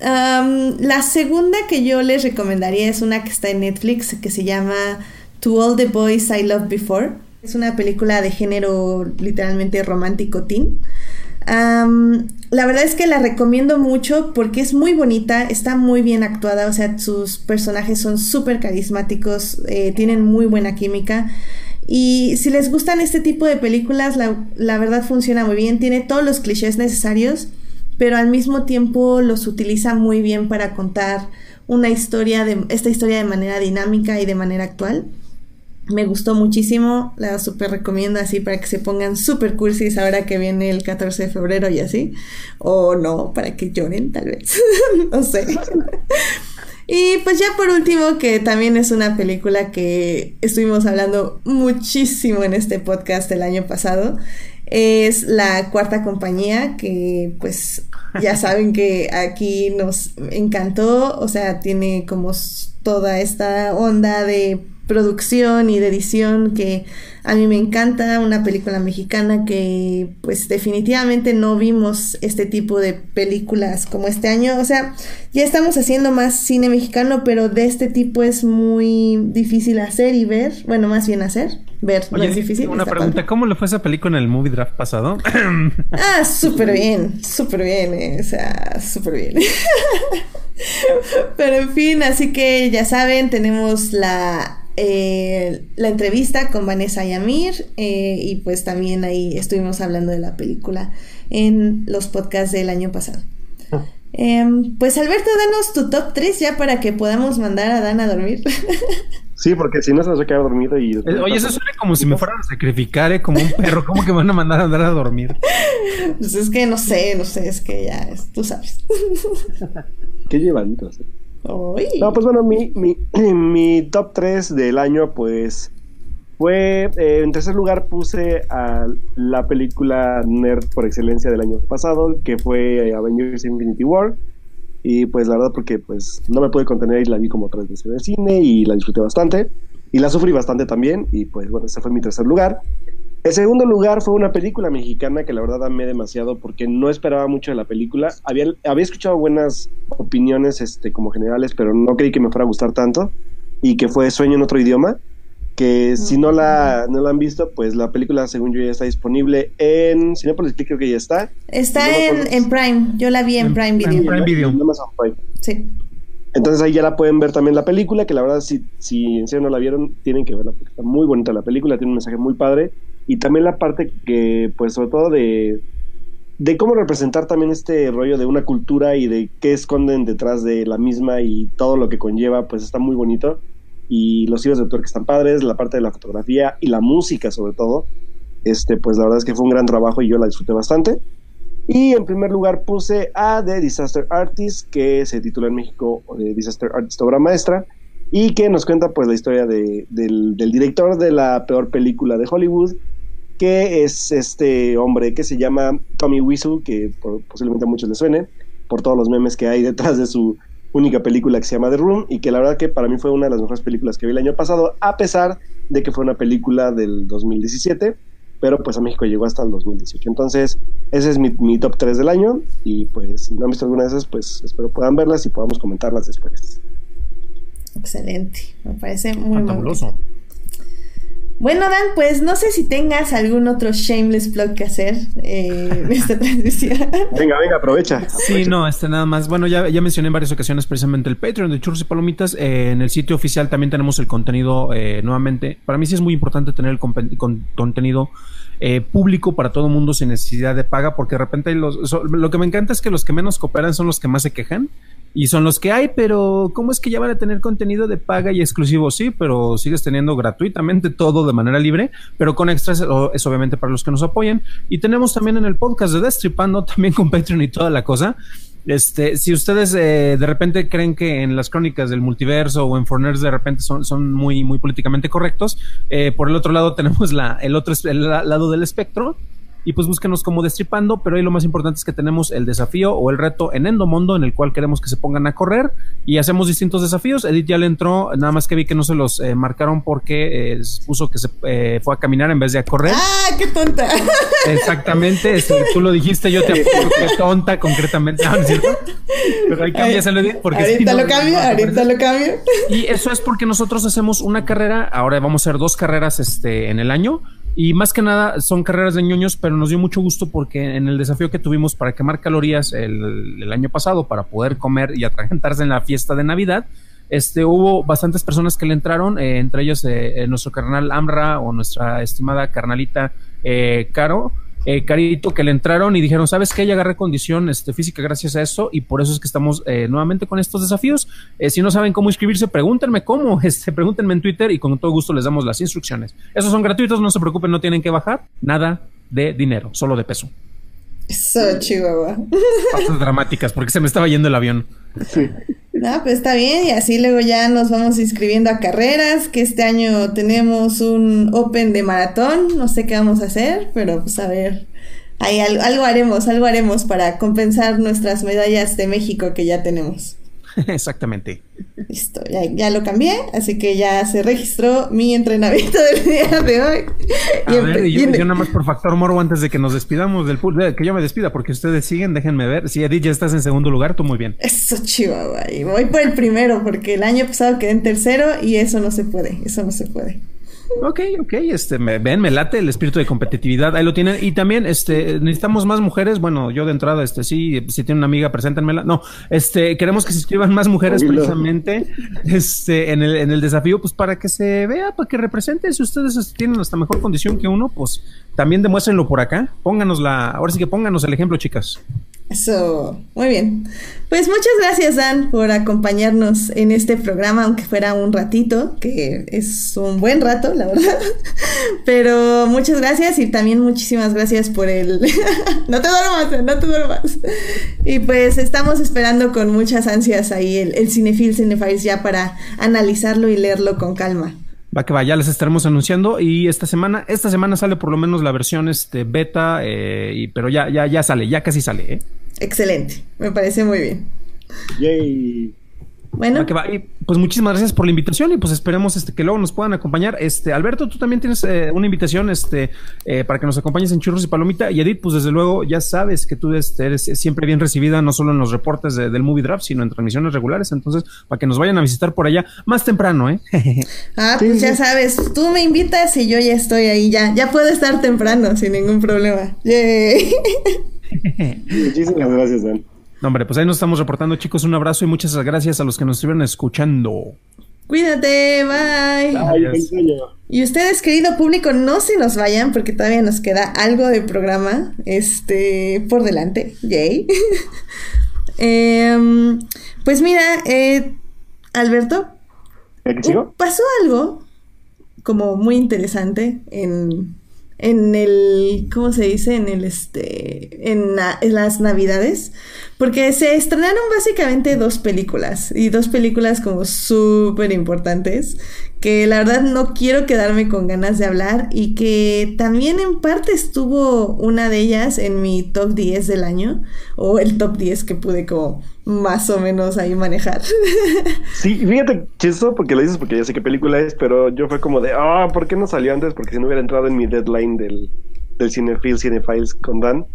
la segunda que yo les recomendaría es una que está en Netflix que se llama To All the Boys I Loved Before. Es una película de género literalmente romántico teen la verdad es que la recomiendo mucho porque es muy bonita, está muy bien actuada, o sea, sus personajes son súper carismáticos, eh, tienen muy buena química. Y si les gustan este tipo de películas, la, la, verdad funciona muy bien, tiene todos los clichés necesarios, pero al mismo tiempo los utiliza muy bien para contar una historia de esta historia de manera dinámica y de manera actual. Me gustó muchísimo, la super recomiendo así para que se pongan super cursis ahora que viene el 14 de febrero y así. O no, para que lloren tal vez. no sé. y pues ya por último, que también es una película que estuvimos hablando muchísimo en este podcast el año pasado. Es la cuarta compañía que pues ya saben que aquí nos encantó, o sea, tiene como toda esta onda de producción y de edición que a mí me encanta, una película mexicana que pues definitivamente no vimos este tipo de películas como este año, o sea, ya estamos haciendo más cine mexicano, pero de este tipo es muy difícil hacer y ver, bueno, más bien hacer, ver, no es difícil. Una pregunta, ¿cómo le fue esa película en el movie draft pasado? ah, súper bien, súper bien, eh, o sea, súper bien. pero en fin, así que ya saben, tenemos la eh, la entrevista con Vanessa Yamir eh, y pues también ahí estuvimos hablando de la película en los podcasts del año pasado. Ah. Em, pues Alberto, danos tu top 3 ya para que podamos mandar a Dan a dormir. Sí, porque si no se nos va a quedar dormido y... Eh, oye, eso suena como si me fueran a sacrificar, como un perro. ¿Cómo que van a mandar a andar a dormir? Pues es que no sé, no sé, es que ya, tú sabes. Qué llevaditos. No, pues bueno, mi, mi, mi, top 3 del año, pues fue, eh, en tercer lugar puse a la película nerd por excelencia del año pasado, que fue Avengers Infinity War. Y pues la verdad porque pues no me pude contener y la vi como tres veces en el cine y la disfruté bastante. Y la sufrí bastante también y pues bueno, ese fue mi tercer lugar. El segundo lugar fue una película mexicana que la verdad amé demasiado porque no esperaba mucho de la película. Había, había escuchado buenas opiniones este, como generales, pero no creí que me fuera a gustar tanto. Y que fue Sueño en otro idioma. Que si no la, no la han visto, pues la película, según yo, ya está disponible en Cinepolis creo que ya está. Está en, en, Prime. Yo la vi en, Prime Video. En Prime Video. Sí. Entonces ahí ya la pueden ver también la película, que la verdad si, si en serio no la vieron, tienen que verla, porque está muy bonita la película, tiene un mensaje muy padre y también la parte que, pues sobre todo de, de cómo representar también este rollo de una cultura y de qué esconden detrás de la misma y todo lo que conlleva, pues está muy bonito. Y los hijos de autor que están padres, la parte de la fotografía y la música sobre todo, este, pues la verdad es que fue un gran trabajo y yo la disfruté bastante. Y en primer lugar puse a The Disaster Artist, que se titula en México The Disaster Artist Obra Maestra, y que nos cuenta pues la historia de, del, del, director de la peor película de Hollywood, que es este hombre que se llama Tommy Wiseau, que posiblemente a muchos les suene, por todos los memes que hay detrás de su única película que se llama The Room, y que la verdad que para mí fue una de las mejores películas que vi el año pasado, a pesar de que fue una película del 2017, pero pues a México llegó hasta el 2018. Entonces, ese es mi, top 3 del año, y pues si no han visto alguna de esas, pues espero puedan verlas y podamos comentarlas después. Excelente, me parece muy fabuloso. Bueno, Dan, pues no sé si tengas algún otro shameless plug que hacer eh, en esta transición. venga, venga, aprovecha. Sí, no, este nada más. Bueno, ya, ya mencioné en varias ocasiones precisamente el Patreon de Churros y Palomitas. Eh, en el sitio oficial también tenemos el contenido eh, nuevamente. Para mí sí es muy importante tener el contenido eh, público para todo mundo sin necesidad de paga, porque de repente los, lo que me encanta es que los que menos cooperan son los que más se quejan. Y son los que hay, pero ¿cómo es que ya van a tener contenido de paga y exclusivo? Sí, pero sigues teniendo gratuitamente todo de manera libre, pero con extras es obviamente para los que nos apoyan. Y tenemos también en el podcast de Destripando, también con Patreon y toda la cosa. Este, si ustedes eh, de repente creen que en las crónicas del multiverso o en Forners de repente son, son muy, muy políticamente correctos, eh, por el otro lado tenemos la, el otro el lado del espectro, y pues búsquenos como Destripando, pero ahí lo más importante es que tenemos el desafío o el reto en Endomondo en el cual queremos que se pongan a correr y hacemos distintos desafíos. Edith ya le entró, nada más que vi que no se los eh, marcaron porque eh, puso que se eh, fue a caminar en vez de a correr. ¡Ah, qué tonta! Exactamente, este, tú lo dijiste, yo te apoyo que tonta concretamente, ¿no es cierto? Pero ahí cámbiaselo, Edith, porque ahorita lo cambio, ahorita lo cambio. Y eso es porque nosotros hacemos una carrera, ahora vamos a hacer dos carreras este, en el año y más que nada son carreras de ñoños, pero nos dio mucho gusto porque en el desafío que tuvimos para quemar calorías el, año pasado, para poder comer y atragantarse en la fiesta de Navidad, este, hubo bastantes personas que le entraron, eh, entre ellos eh, nuestro carnal Amra o nuestra estimada carnalita eh, Caro eh, Carito, que le entraron y dijeron, ¿sabes qué? Ya agarré condición este, física gracias a eso y por eso es que estamos eh, nuevamente con estos desafíos. Eh, si no saben cómo inscribirse, pregúntenme cómo, este, pregúntenme en Twitter y con todo gusto les damos las instrucciones. Esos son gratuitos, no se preocupen, no tienen que bajar nada de dinero, solo de peso. Eso, Chihuahua. Pasas dramáticas, porque se me estaba yendo el avión. Sí. No, pues está bien, y así luego ya nos vamos inscribiendo a carreras, que este año tenemos un Open de maratón, no sé qué vamos a hacer, pero pues a ver, ahí algo, algo haremos, algo haremos para compensar nuestras medallas de México que ya tenemos. Exactamente. Listo, ya, lo cambié, así que ya se registró mi entrenamiento del día de hoy. A ver, y yo, nada más por factor morbo antes de que nos despidamos del pool, que yo me despida, porque ustedes siguen, déjenme ver. Si Edith ya estás en segundo lugar, tú muy bien. Eso, chihuahua. Y voy por el primero, porque el año pasado quedé en tercero y eso no se puede, eso no se puede. Ok, ok, este, me, ven, me late el espíritu de competitividad, ahí lo tienen. Y también, este, necesitamos más mujeres. Bueno, yo de entrada, este, sí, si tiene una amiga, preséntenmela. No, este, queremos que se inscriban más mujeres precisamente, este, en el, en el desafío, pues para que se vea, para que represente. Si ustedes este, tienen hasta mejor condición que uno, pues también demuéstrenlo por acá. Pónganos la, ahora sí que pónganos el ejemplo, chicas. Eso, muy bien. Pues muchas gracias, Dan, por acompañarnos en este programa, aunque fuera un ratito, que es un buen rato, la verdad. Pero muchas gracias y también muchísimas gracias por el... no te duermas, no te duermas. Y pues estamos esperando con muchas ansias ahí el, Cinefil Cinefiles ya para analizarlo y leerlo con calma. Va que va, ya les estaremos anunciando y esta semana, esta semana sale por lo menos la versión este beta, eh, pero ya, ya, ya sale, ya casi sale, ¿eh? Excelente, me parece muy bien. Yay. Bueno. pues muchísimas gracias por la invitación y pues esperemos este, que luego nos puedan acompañar. Este, Alberto, tú también tienes eh, una invitación este, eh, para que nos acompañes en Churros y Palomita. Y Edith, pues desde luego ya sabes que tú este, eres siempre bien recibida, no solo en los reportes del Movie Draft, sino en transmisiones regulares. Entonces, para que nos vayan a visitar por allá más temprano, ¿eh? ah, pues ya sabes, tú me invitas y yo ya estoy ahí, ya, ya puedo estar temprano sin ningún problema. Muchísimas gracias, Dan. No, hombre, pues ahí nos estamos reportando, chicos. Un abrazo y muchas gracias a los que nos estuvieron escuchando. Cuídate, bye. y ustedes, querido público, no se nos vayan porque todavía nos queda algo de programa este, por delante. Yay. Em, pues mira, eh, Alberto, pasó algo como muy interesante en en el, ¿cómo se dice? En el, este, en, las navidades, porque se estrenaron básicamente dos películas, y dos películas como súper importantes, que la verdad no quiero quedarme con ganas de hablar, y que también en parte estuvo una de ellas en mi top 10 del año, o el top 10 que pude como más o menos ahí manejar. Sí, fíjate, chisto, porque lo dices porque ya sé qué película es, pero yo fue como de, ah, ¿por qué no salió antes? Porque si no hubiera entrado en mi deadline del, del Cinefil, Cinefiles con Dan.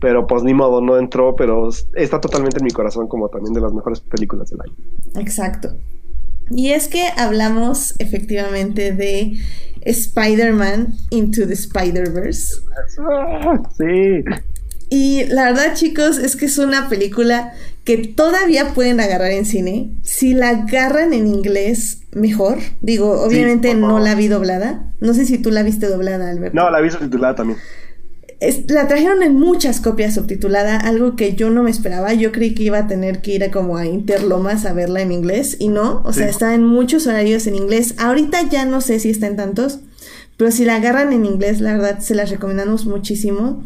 Pero pues ni modo, no entró, pero está totalmente en mi corazón como también de las mejores películas del año. Exacto. Y es que hablamos efectivamente de Spider-Man Into the Spider-Verse. Sí. Y la verdad, chicos, es que es una película que todavía pueden agarrar en cine. Si la agarran en inglés, mejor. Digo, obviamente no la vi doblada. No sé si tú la viste doblada, Alberto. No, la vi subtitulada también. La trajeron en muchas copias subtitulada, algo que yo no me esperaba. Yo creí que iba a tener que ir a como a Interlomas a verla en inglés y no, o sea, está en muchos horarios en inglés. Ahorita ya no sé si está en tantos, pero si la agarran en inglés, la verdad se las recomendamos muchísimo.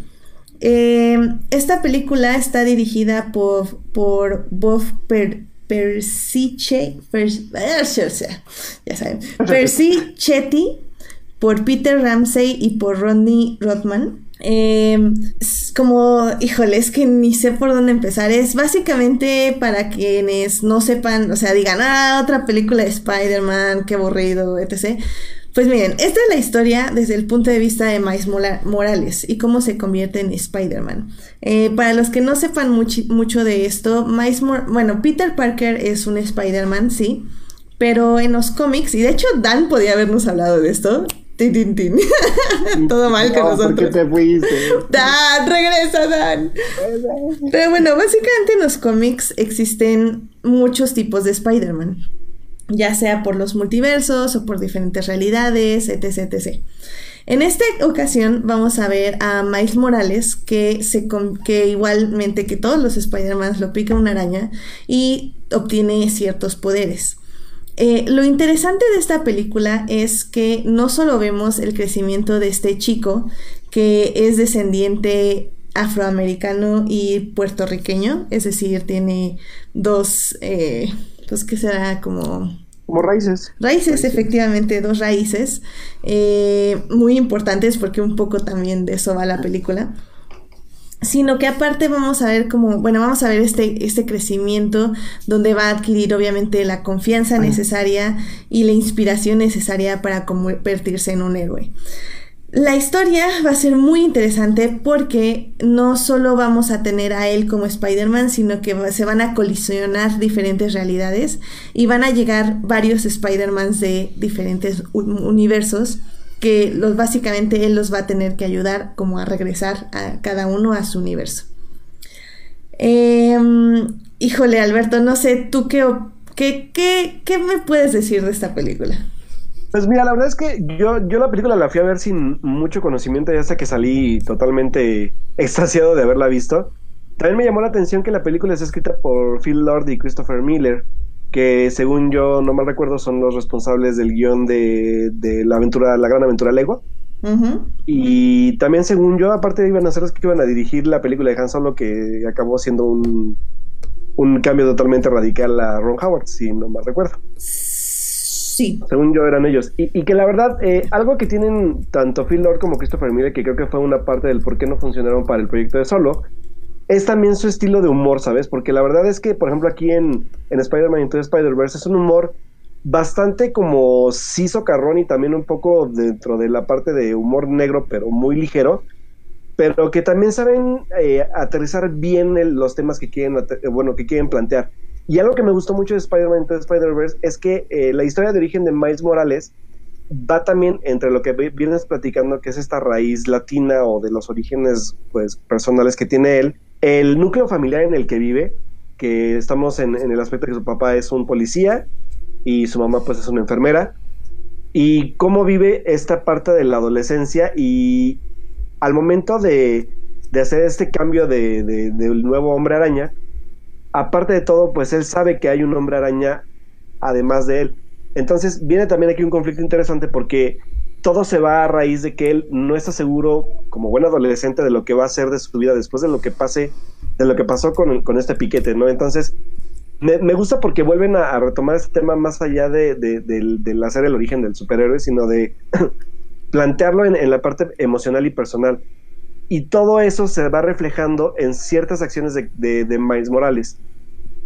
Eh, esta película está dirigida por, por Bob per, Persiche, ya saben, Percy Chetty, por Peter Ramsey y por Rodney Rothman. Eh, como, híjole, es que ni sé por dónde empezar. Es básicamente para quienes no sepan, o sea, digan, ah, otra película de Spider-Man, qué aburrido, etc. Pues miren, esta es la historia desde el punto de vista de Miles Morales y cómo se convierte en Spider-Man. Eh, para los que no sepan mucho de esto, Miles bueno, Peter Parker es un Spider-Man, sí, pero en los cómics, y de hecho Dan podía habernos hablado de esto. Tin, tin, Todo mal con nosotros. ¿Por qué te fuiste? Dan, regresa, Dan. Pero bueno, básicamente en los cómics existen muchos tipos de Spider-Man ya sea por los multiversos o por diferentes realidades, etc. etc. En esta ocasión vamos a ver a Miles Morales que, se que igualmente que todos los Spider-Man lo pica una araña y obtiene ciertos poderes. Eh, lo interesante de esta película es que no solo vemos el crecimiento de este chico que es descendiente afroamericano y puertorriqueño, es decir, tiene dos... Eh, pues que será como... Como raíces. Raíces, efectivamente, dos raíces eh, muy importantes porque un poco también de eso va la película. Sino que aparte vamos a ver como, bueno, vamos a ver este, este crecimiento donde va a adquirir obviamente la confianza necesaria y la inspiración necesaria para convertirse en un héroe. La historia va a ser muy interesante porque no solo vamos a tener a él como Spider-Man, sino que se van a colisionar diferentes realidades y van a llegar varios Spider-Mans de diferentes universos que los, básicamente él los va a tener que ayudar como a regresar a cada uno a su universo. Em, híjole, Alberto, no sé, ¿tú qué, qué, qué, qué me puedes decir de esta película? Pues mira, la verdad es que yo, yo la película la fui a ver sin mucho conocimiento y hasta que salí totalmente extasiado de haberla visto. También me llamó la atención que la película es escrita por Phil Lord y Christopher Miller, que según yo no mal recuerdo son los responsables del guion de, la aventura, la gran aventura Lego. Y también según yo, aparte iban a ser los que iban a dirigir la película de Han Solo, que acabó siendo un, un cambio totalmente radical a Ron Howard, si no mal recuerdo. Sí. Según yo eran ellos. Y, que la verdad, eh, algo que tienen tanto Phil Lord como Christopher Miller, que creo que fue una parte del por qué no funcionaron para el proyecto de Solo, es también su estilo de humor, ¿sabes? Porque la verdad es que, por ejemplo, aquí en, en Spider-Man Into Spider-Verse es un humor bastante como sí socarrón y también un poco dentro de la parte de humor negro, pero muy ligero, pero que también saben eh, aterrizar bien los temas que quieren, bueno, que quieren plantear. Y algo que me gustó mucho de Spider-Man Spider-Verse es que eh, la historia de origen de Miles Morales va también entre lo que vienes platicando, que es esta raíz latina o de los orígenes pues, personales que tiene él, el núcleo familiar en el que vive, que estamos en, el aspecto de que su papá es un policía y su mamá pues es una enfermera, y cómo vive esta parte de la adolescencia y al momento de, hacer este cambio de, del nuevo hombre araña, aparte de todo, pues él sabe que hay un hombre araña además de él. Entonces viene también aquí un conflicto interesante porque todo se va a raíz de que él no está seguro, como buen adolescente, de lo que va a hacer de su vida después de lo que pase, de lo que pasó con, con este piquete, ¿no? Entonces, me, gusta porque vuelven a, retomar este tema más allá de, del, hacer el origen del superhéroe, sino de plantearlo en, en, la parte emocional y personal. Y todo eso se va reflejando en ciertas acciones de, de, Miles Morales.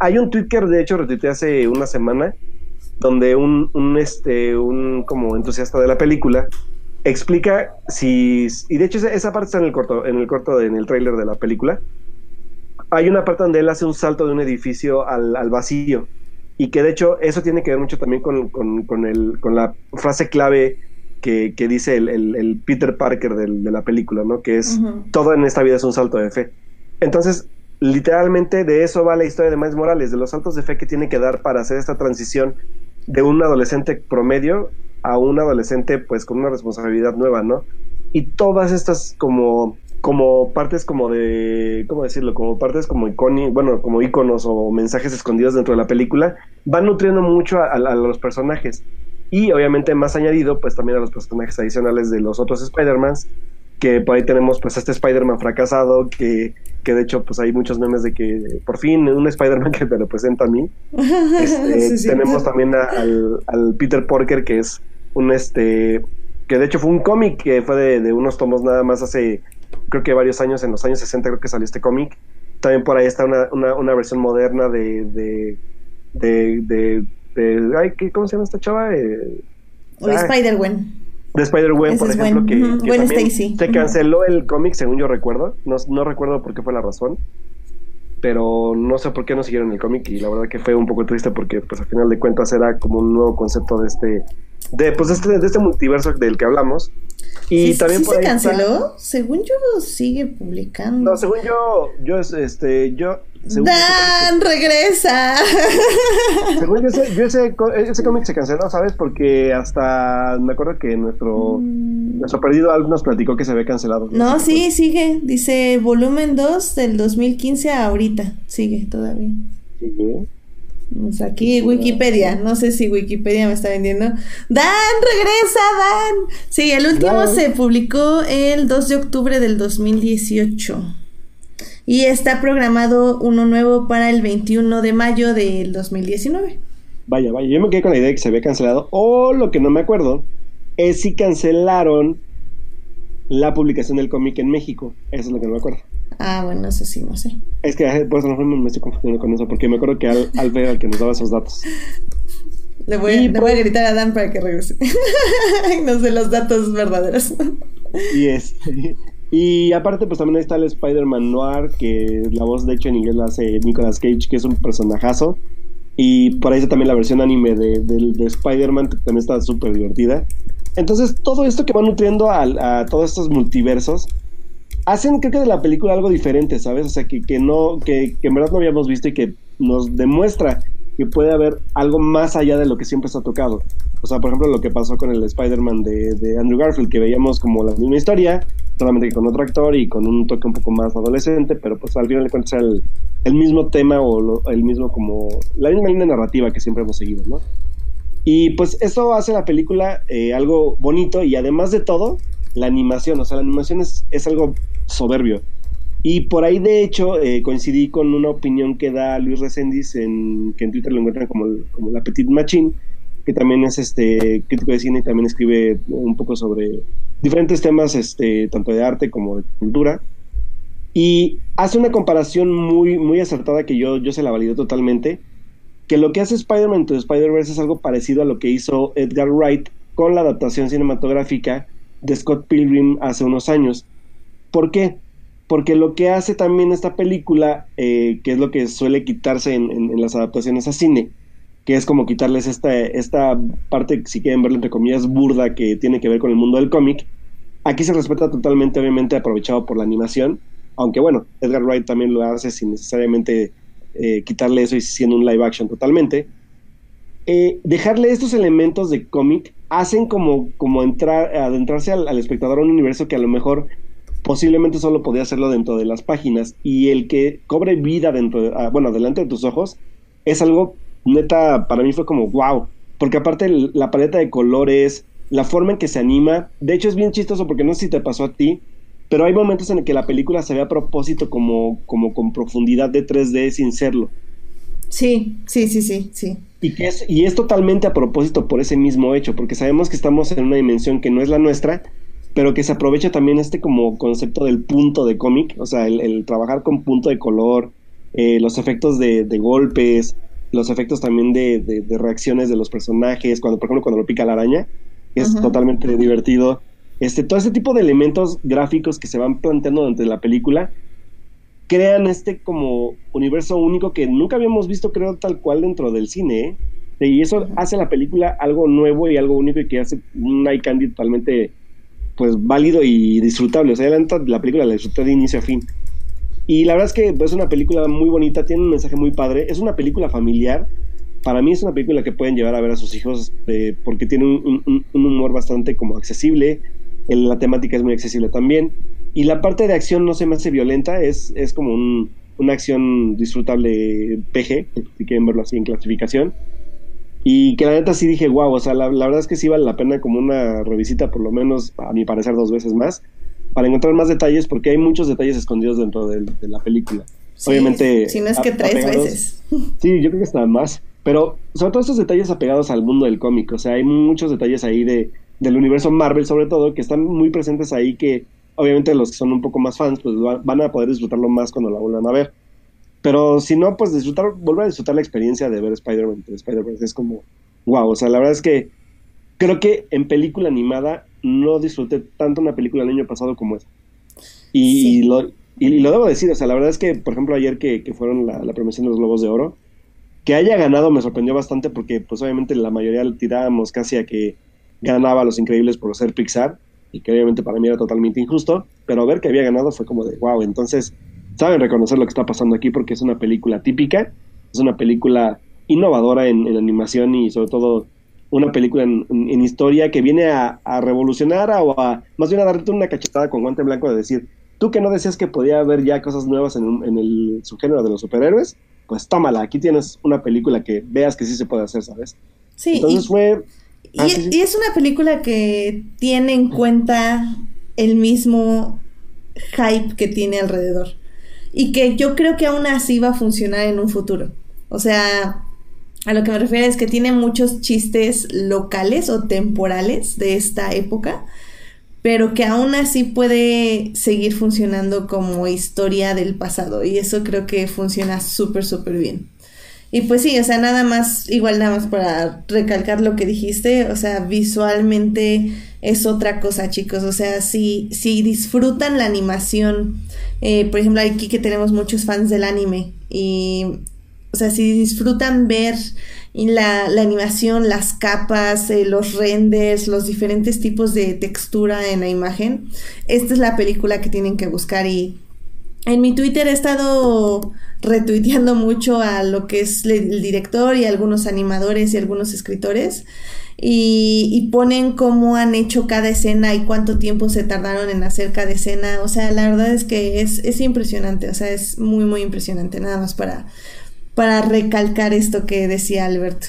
Hay un tweet que de hecho retuiteé hace una semana, donde un, un, este, un como entusiasta de la película explica si y de hecho esa parte está en el corto en el corto en el tráiler de la película hay una parte donde él hace un salto de un edificio al, al vacío y que de hecho eso tiene que ver mucho también con, con, con, el, con la frase clave que, dice el, Peter Parker de la película, ¿no? Que es todo en esta vida es un salto de fe. Entonces, literalmente de eso va la historia de Miles Morales, de los saltos de fe que tiene que dar para hacer esta transición de un adolescente promedio a un adolescente pues con una responsabilidad nueva, ¿no? Y todas estas como como partes como de, ¿cómo decirlo? Como partes como icónicos, bueno, como iconos o mensajes escondidos dentro de la película, van nutriendo mucho a, los personajes. Y obviamente más añadido, pues también a los personajes adicionales de los otros Spider-Mans, que por ahí tenemos pues este Spider-Man fracasado, que, que, de hecho pues hay muchos memes de que por fin un Spider-Man que me representa a mí. Este, tenemos también al, al, Peter Porker, que es un este, que de hecho fue un cómic que fue de, de unos tomos nada más hace creo que varios años, en los años 60 creo que salió este cómic. También por ahí está una, una, una versión moderna de, de, de, de, ay, ¿qué, ¿cómo se llama esta chava? Eh, o Spider-Gwen. De Spider-Gwen, por ejemplo, que, uh Stacy. se canceló el cómic, según yo recuerdo. No, no recuerdo por qué fue la razón pero no sé por qué no siguieron el cómic y la verdad que fue un poco triste porque pues al final de cuentas era como un nuevo concepto de este de pues este, de este multiverso del que hablamos. Y también ¿sí se canceló según yo sigue publicando. No según yo yo este yo Dan regresa. Según yo ese, yo ese, ese cómic se canceló sabes porque hasta me acuerdo que nuestro mm. nuestro perdido Alf nos platicó que se había cancelado. No sí sigue. Dice volumen 2 del 2015 a ahorita. Sigue todavía. sigue. Pues aquí Wikipedia, no sé si Wikipedia me está vendiendo. Dan, regresa, Dan. Sí, el último se publicó el 2 de octubre del 2018. Y está programado uno nuevo para el 21 de mayo del 2019. Vaya, vaya, yo me quedé con la idea de que se había cancelado. O lo que no me acuerdo es si cancelaron la publicación del cómic en México. Eso es lo que no me acuerdo. Ah, bueno, eso sí, no sé. Es que por eso me estoy confundiendo con eso, porque me acuerdo que Al, Al era el que nos daba esos datos. Le voy, le voy a pues- gritar a Dan para que regrese. no sé los datos verdaderos. y este. Y aparte, pues también está el Spider-Man Noir, que la voz de hecho en inglés la hace Nicolas Cage, que es un personajazo. Y por ahí está también la versión anime de, de Spider-Man, que también está súper divertida. Entonces, todo esto que va nutriendo a, a todos estos multiversos, hacen creo que de la película algo diferente, ¿sabes? O sea, que, que no, que, que, en verdad no habíamos visto y que nos demuestra que puede haber algo más allá de lo que siempre se ha tocado. O sea, por ejemplo, lo que pasó con el Spider-Man de, de, Andrew Garfield, que veíamos como la misma historia, solamente que con otro actor y con un toque un poco más adolescente, pero pues al final de cuentas el, el mismo tema o el mismo como, la misma línea narrativa que siempre hemos seguido, ¿no? Y pues eso hace la película eh, algo bonito y además de todo, la animación, o sea, la animación es, es algo soberbio. Y por ahí, de hecho, eh, coincidí con una opinión que da Luis Resendiz, en, que en Twitter lo encuentran como, como la Petit Machine, que también es este crítico de cine y también escribe un poco sobre diferentes temas, este, tanto de arte como de cultura. Y hace una comparación muy, muy acertada que yo, yo se la valido totalmente, que lo que hace Spider-Man to Spider-Verse es algo parecido a lo que hizo Edgar Wright con la adaptación cinematográfica de Scott Pilgrim hace unos años. ¿Por qué? Porque lo que hace también esta película, eh, que es lo que suele quitarse en, las adaptaciones a cine, que es como quitarles esta, esta parte, si quieren verlo entre comillas, burda que tiene que ver con el mundo del cómic, aquí se respeta totalmente, obviamente aprovechado por la animación, aunque bueno, Edgar Wright también lo hace sin necesariamente eh, quitarle eso y siendo un live action totalmente. Eh, dejarle estos elementos de cómic hacen como, como entrar, adentrarse al, al, espectador a un universo que a lo mejor posiblemente solo podía hacerlo dentro de las páginas y el que cobre vida dentro de, ah, bueno, delante de tus ojos es algo neta, para mí fue como wow, porque aparte la paleta de colores, la forma en que se anima, de hecho es bien chistoso porque no sé si te pasó a ti, pero hay momentos en el que la película se ve a propósito como, como con profundidad de 3D sin serlo. Sí, sí, sí, sí, sí. Y, que es, y es totalmente a propósito por ese mismo hecho, porque sabemos que estamos en una dimensión que no es la nuestra, pero que se aprovecha también este como concepto del punto de cómic, o sea, el, trabajar con punto de color, eh, los efectos de, golpes, los efectos también de, reacciones de los personajes, cuando por ejemplo cuando lo pica la araña, es totalmente divertido. Este, todo este tipo de elementos gráficos que se van planteando durante la película crean este como universo único que nunca habíamos visto, creo, tal cual dentro del cine. ¿eh? Y eso hace la película algo nuevo y algo único y que hace un eye candy totalmente pues válido y disfrutable. O sea, la, la película la disfruté de inicio a fin. Y la verdad es que es una película muy bonita, tiene un mensaje muy padre. Es una película familiar. Para mí es una película que pueden llevar a ver a sus hijos eh, porque tiene un, un, humor bastante como accesible. la temática es muy accesible también. Y la parte de acción no se me hace violenta, es, es como un, una acción disfrutable PG, si quieren verlo así en clasificación. Y que la neta sí dije, wow, o sea, la, verdad es que sí vale la pena como una revisita, por lo menos a mi parecer dos veces más, para encontrar más detalles, porque hay muchos detalles escondidos dentro de, la película. Obviamente. Si no es que tres veces. Sí, yo creo que está más. Pero sobre todo estos detalles apegados al mundo del cómic, o sea, hay muchos detalles ahí de, del universo Marvel, sobre todo, que están muy presentes ahí que obviamente los que son un poco más fans, pues van a poder disfrutarlo más cuando la vuelvan a ver. Pero si no, pues disfrutar, volver a disfrutar la experiencia de ver Spider-Man, Spider-Man es como, wow, o sea, la verdad es que creo que en película animada no disfruté tanto una película el año pasado como esa. Y, lo, y, lo debo decir, o sea, la verdad es que, por ejemplo, ayer que, fueron la, la premiación de los Globos de Oro, que haya ganado me sorprendió bastante porque, pues, obviamente la mayoría tirábamos casi a que ganaba a Los Increíbles por ser Pixar, y que obviamente para mí era totalmente injusto, pero ver que había ganado fue como de, wow, entonces saben reconocer lo que está pasando aquí porque es una película típica, es una película innovadora en, animación y sobre todo una película en, historia que viene a, revolucionar o a más bien a darte una cachetada con guante blanco de decir, tú que no decías que podía haber ya cosas nuevas en, en el subgénero de los superhéroes, pues tómala, aquí tienes una película que veas que sí se puede hacer, ¿sabes? Sí. Entonces fue... Ah, y, es una película que tiene en cuenta el mismo hype que tiene alrededor y que yo creo que aún así va a funcionar en un futuro. O sea, a lo que me refiero es que tiene muchos chistes locales o temporales de esta época, pero que aún así puede seguir funcionando como historia del pasado y eso creo que funciona súper, súper bien. Y pues sí, o sea, nada más, igual nada más para recalcar lo que dijiste, o sea, visualmente es otra cosa, chicos. O sea, si, si disfrutan la animación, eh, por ejemplo, aquí que tenemos muchos fans del anime, y, o sea, si disfrutan ver la, animación, las capas, eh, los renders, los diferentes tipos de textura en la imagen, esta es la película que tienen que buscar y en mi Twitter he estado retuiteando mucho a lo que es el director y algunos animadores y algunos escritores y, ponen cómo han hecho cada escena y cuánto tiempo se tardaron en hacer cada escena. O sea, la verdad es que es impresionante, o sea, es muy, muy impresionante, nada más para, para recalcar esto que decía Albert.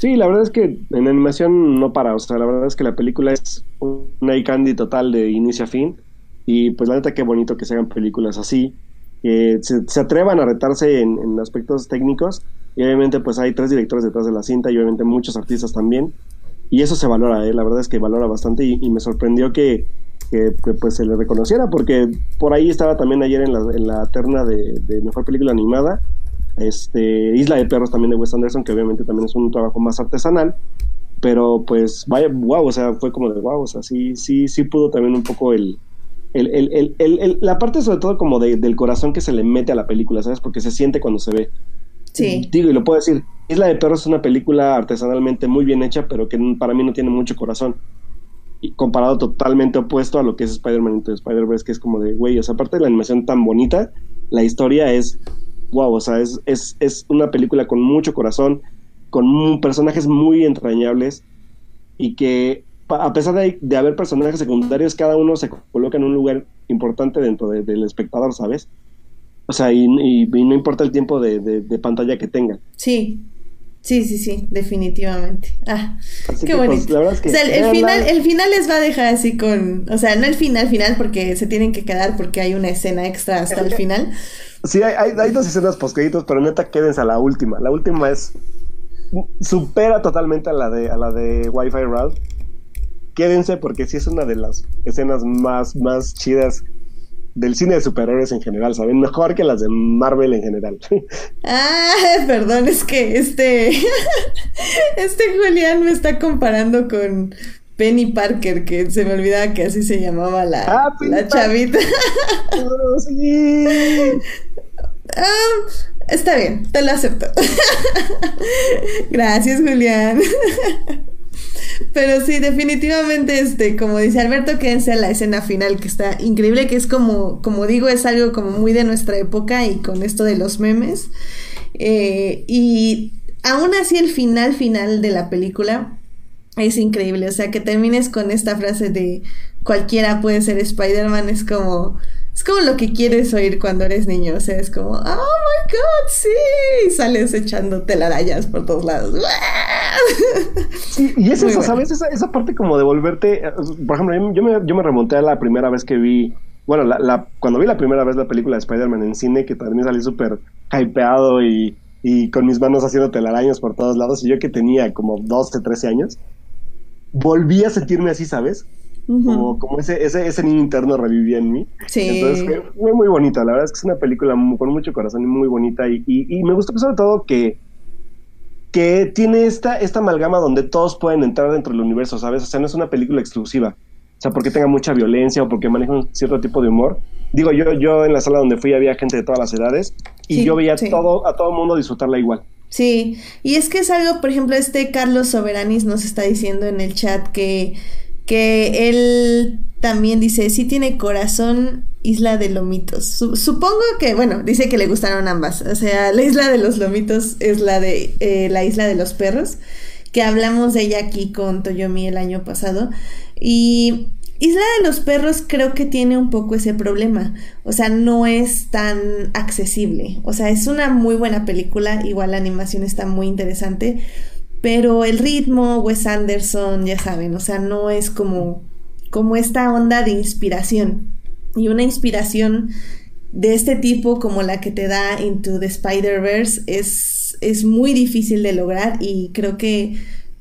Sí, la verdad es que en animación no para, o sea, la verdad es que la película es una candy total de inicio a fin y pues la neta qué bonito que se hagan películas así, que se, atrevan a retarse en, en aspectos técnicos y obviamente pues hay tres directores detrás de la cinta y obviamente muchos artistas también. Y eso se valora, ¿eh? la verdad es que valora bastante y, me sorprendió que, pues se le reconociera porque por ahí estaba también ayer en la, en la terna de, Mejor Película Animada. Este, Isla de Perros también de Wes Anderson, que obviamente también es un trabajo más artesanal, pero pues vaya, wow, o sea, fue como de wow, o sea, sí, sí, sí pudo también un poco el, el, el, el, la parte sobre todo como del corazón que se le mete a la película, ¿sabes? Porque se siente cuando se ve. Sí. Digo, y lo puedo decir, Isla de Perros es una película artesanalmente muy bien hecha, pero que para mí no tiene mucho corazón. Y comparado totalmente opuesto a lo que es Spider-Man Into Spider-Verse, que es como de, güey, o sea, aparte de la animación tan bonita, la historia es, wow, o sea, es, es, es una película con mucho corazón, con personajes muy entrañables y que a pesar de, de, haber personajes secundarios, cada uno se coloca en un lugar importante dentro del espectador, ¿sabes? O sea, y, no importa el tiempo de, pantalla que tengan. Sí, sí, sí, sí, definitivamente. Ah, qué pues, bonito. o sea, el, final, el final les va a dejar así con, o sea, no el final final porque se tienen que quedar porque hay una escena extra hasta el final. Sí, hay, hay, dos escenas postcréditos, pero neta quédense a la última. La última es supera totalmente a la de a la de Wi-Fi Ralph. Quédense porque sí es una de las escenas más más chidas del cine de superhéroes en general, ¿saben? Mejor que las de Marvel en general. Ah, perdón, es que este. este Julián me está comparando con Penny Parker, que se me olvidaba que así se llamaba la, ah, la chavita. Oh, sí. Ah, está bien, te lo acepto. Gracias, Julián. Pero sí, definitivamente, este, como dice Alberto, quédense a la escena final que está increíble, que es como, como digo, es algo como muy de nuestra época y con esto de los memes. Eh, y aún así el final final de la película es increíble. O sea, que termines con esta frase de cualquiera puede ser Spider-Man es como es como lo que quieres oír cuando eres niño, o sea, es como, oh my god, sí, y sales echando telarañas por todos lados. Sí, y es eso, ¿sabes? Esa, parte como de volverte, por ejemplo, yo me, yo me remonté a la primera vez que vi, bueno, la, cuando vi la primera vez la película de Spider-Man en cine, que también salí súper hypeado y, y con mis manos haciendo telarañas por todos lados, y yo que tenía como 12, 13 años, volví a sentirme así, ¿sabes? como, como ese, ese, ese niño interno revivía en mí. Sí. Entonces fue, muy bonita, la verdad es que es una película con mucho corazón y muy bonita y, y, me gustó sobre todo que, que tiene esta, esta amalgama donde todos pueden entrar dentro del universo, ¿sabes? O sea, no es una película exclusiva. O sea, porque tenga mucha violencia o porque maneja un cierto tipo de humor. Digo, yo, yo en la sala donde fui había gente de todas las edades y yo veía todo, a todo el mundo disfrutarla igual. Sí, y es que es algo, por ejemplo, este Carlos Soberanis nos está diciendo en el chat que que él también dice, sí tiene corazón, Isla de Lomitos. supongo que, bueno, dice que le gustaron ambas. O sea, la Isla de los Lomitos es la de eh, la Isla de los Perros, que hablamos de ella aquí con Toyomi el año pasado. Y Isla de los Perros creo que tiene un poco ese problema. O sea, no es tan accesible. O sea, es una muy buena película, igual la animación está muy interesante pero el ritmo, Wes Anderson, ya saben, o sea, no es como, como esta onda de inspiración. Y una inspiración de este tipo como la que te da Into the Spider-Verse es, es muy difícil de lograr y creo que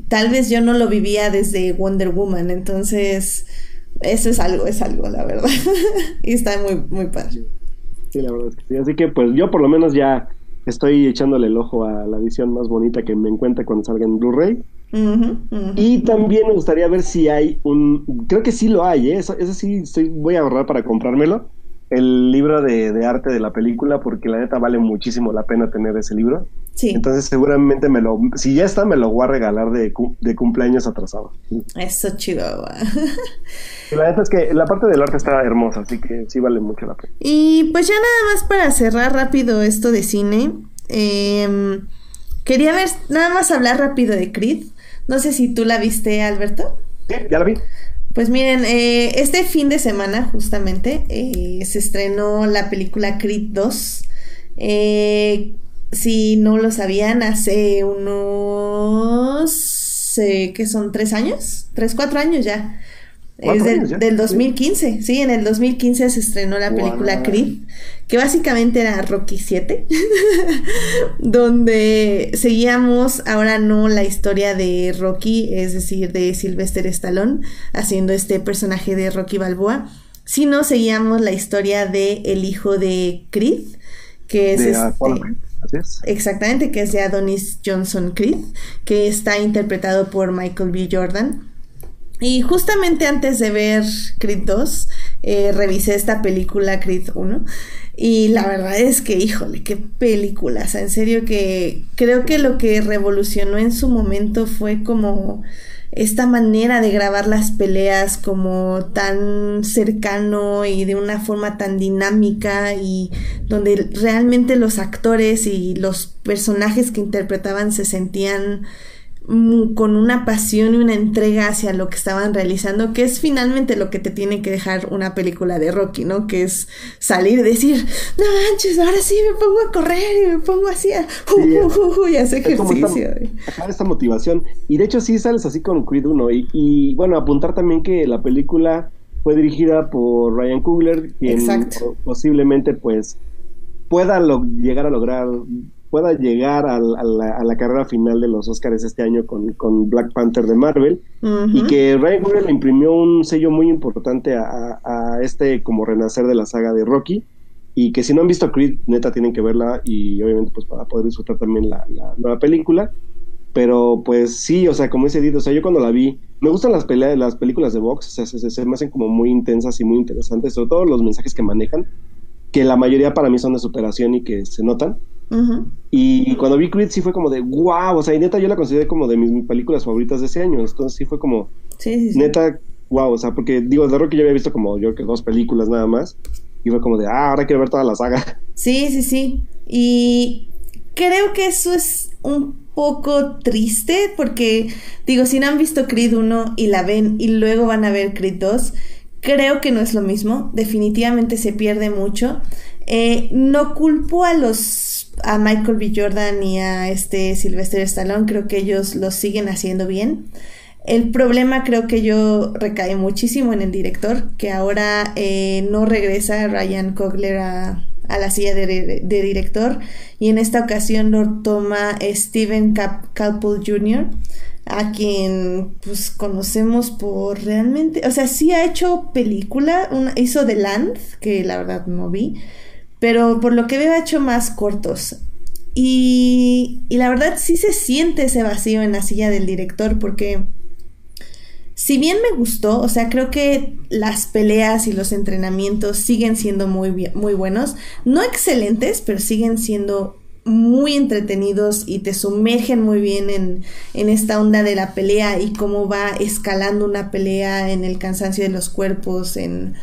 tal vez yo no lo vivía desde Wonder Woman, entonces eso es algo, es algo, la verdad. y está muy, muy padre. Sí, la verdad es que sí. Así que pues yo por lo menos ya Estoy echándole el ojo a la edición más bonita que me encuentre cuando salga en Blu-ray. Y también me gustaría ver si hay un. Creo que sí lo hay, ¿eh? Eso, sí estoy, voy a ahorrar para comprármelo. El libro de, arte de la película, porque la neta vale muchísimo la pena tener ese libro. Sí. Entonces, seguramente me lo. Si ya está, me lo voy a regalar de, de cumpleaños atrasado. Eso chido. la neta es que la parte del arte está hermosa, así que sí vale mucho la pena. Y pues ya nada más para cerrar rápido esto de cine. Em, quería ver, nada más hablar rápido de Creed. No sé si tú la viste, Alberto. Sí, ya la vi. Pues miren, eh, este fin de semana justamente eh, se estrenó la película Creed 2. Eh, si no lo sabían, hace unos, ¿qué son? ¿Tres años? ¿Tres, cuatro años ya? Es del 2015, sí, en el 2015 se estrenó la película Creed, que básicamente era Rocky 7, donde seguíamos ahora no la historia de Rocky, es decir, de Sylvester Stallone, haciendo este personaje de Rocky Balboa, sino seguíamos la historia de el hijo de Creed, que es este... Exactamente, que es de Adonis Johnson Creed, que está interpretado por Michael B. Jordan. Y justamente antes de ver Creed 2, eh, revisé esta película Creed 1 y la verdad es que, híjole, qué película. O sea, en serio que creo que lo que revolucionó en su momento fue como esta manera de grabar las peleas como tan cercano y de una forma tan dinámica y donde realmente los actores y los personajes que interpretaban se sentían con una pasión y una entrega hacia lo que estaban realizando, que es finalmente lo que te tiene que dejar una película de Rocky, ¿no? Que es salir y decir, no manches, ahora sí me pongo a correr y me pongo así a, y hacer ejercicio. Esta, esta motivación. Y de hecho sí sales así con Creed 1. Y, y, bueno, apuntar también que la película fue dirigida por Ryan Coogler, quien posiblemente pues pueda llegar a lograr pueda llegar a, la, carrera final de los Oscars este año con, Black Panther de Marvel y que Ryan Coogler le imprimió un sello muy importante a, este como renacer de la saga de Rocky y que si no han visto Creed neta tienen que verla y obviamente pues para poder disfrutar también la, nueva película pero pues sí, o sea, como ese dito, o sea, yo cuando la vi, me gustan las peleas, las películas de box, o sea, se, se, me hacen como muy intensas y muy interesantes, sobre todo los mensajes que manejan, que la mayoría para mí son de superación y que se notan. Y cuando vi Creed sí fue como de wow, o sea, y neta yo la consideré como de mis, películas favoritas de ese año, entonces sí fue como neta wow, o sea, porque digo, de que yo había visto como yo que dos películas nada más y fue como de, ah, ahora quiero ver toda la saga. Sí, sí, sí. Y creo que eso es un poco triste porque digo, si no han visto Creed 1 y la ven y luego van a ver Creed 2, creo que no es lo mismo, definitivamente se pierde mucho. Eh, no culpo a los a Michael B. Jordan y a este Sylvester Stallone, creo que ellos lo siguen haciendo bien. El problema creo que yo recae muchísimo en el director, que ahora eh, no regresa Ryan Coogler a, la silla de, director y en esta ocasión lo toma Steven Cap Jr., a quien pues conocemos por realmente, o sea, sí ha hecho película, hizo The Land, que la verdad no vi, pero por lo que veo ha hecho más cortos. Y, la verdad sí se siente ese vacío en la silla del director porque si bien me gustó, o sea, creo que las peleas y los entrenamientos siguen siendo muy, muy buenos, no excelentes, pero siguen siendo muy entretenidos y te sumergen muy bien en, en, esta onda de la pelea y cómo va escalando una pelea en el cansancio de los cuerpos, en,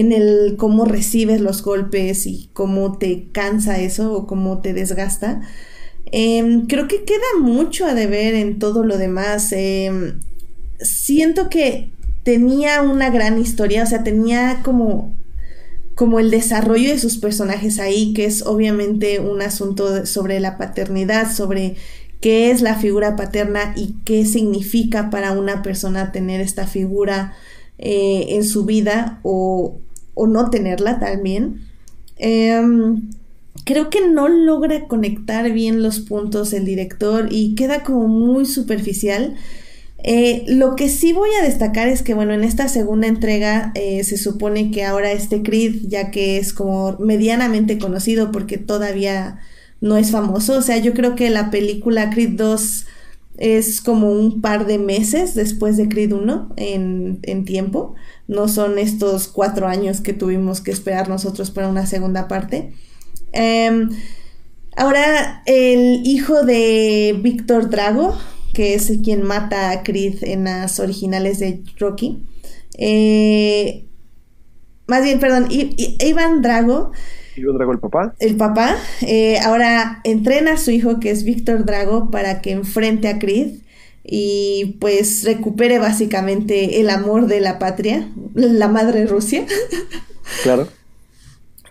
en el cómo recibes los golpes y cómo te cansa eso o cómo te desgasta. Em, creo que queda mucho a deber en todo lo demás. Em, siento que tenía una gran historia, o sea, tenía como, como el desarrollo de sus personajes ahí, que es obviamente un asunto sobre la paternidad, sobre qué es la figura paterna y qué significa para una persona tener esta figura eh, en su vida o, o no tenerla también. Em, creo que no logra conectar bien los puntos el director y queda como muy superficial. Eh, lo que sí voy a destacar es que, bueno, en esta segunda entrega eh, se supone que ahora este Creed, ya que es como medianamente conocido porque todavía no es famoso, o sea, yo creo que la película Creed 2 es como un par de meses después de Creed 1 en, en tiempo no son estos cuatro años que tuvimos que esperar nosotros para una segunda parte. Em, ahora, el hijo de Víctor Drago, que es quien mata a Creed en las originales de Rocky. Eh, más bien, perdón, Iván Drago. Iván Drago, el papá. El papá. Eh, ahora entrena a su hijo, que es Víctor Drago, para que enfrente a Creed y pues recupere básicamente el amor de la patria, la madre Rusia. Claro.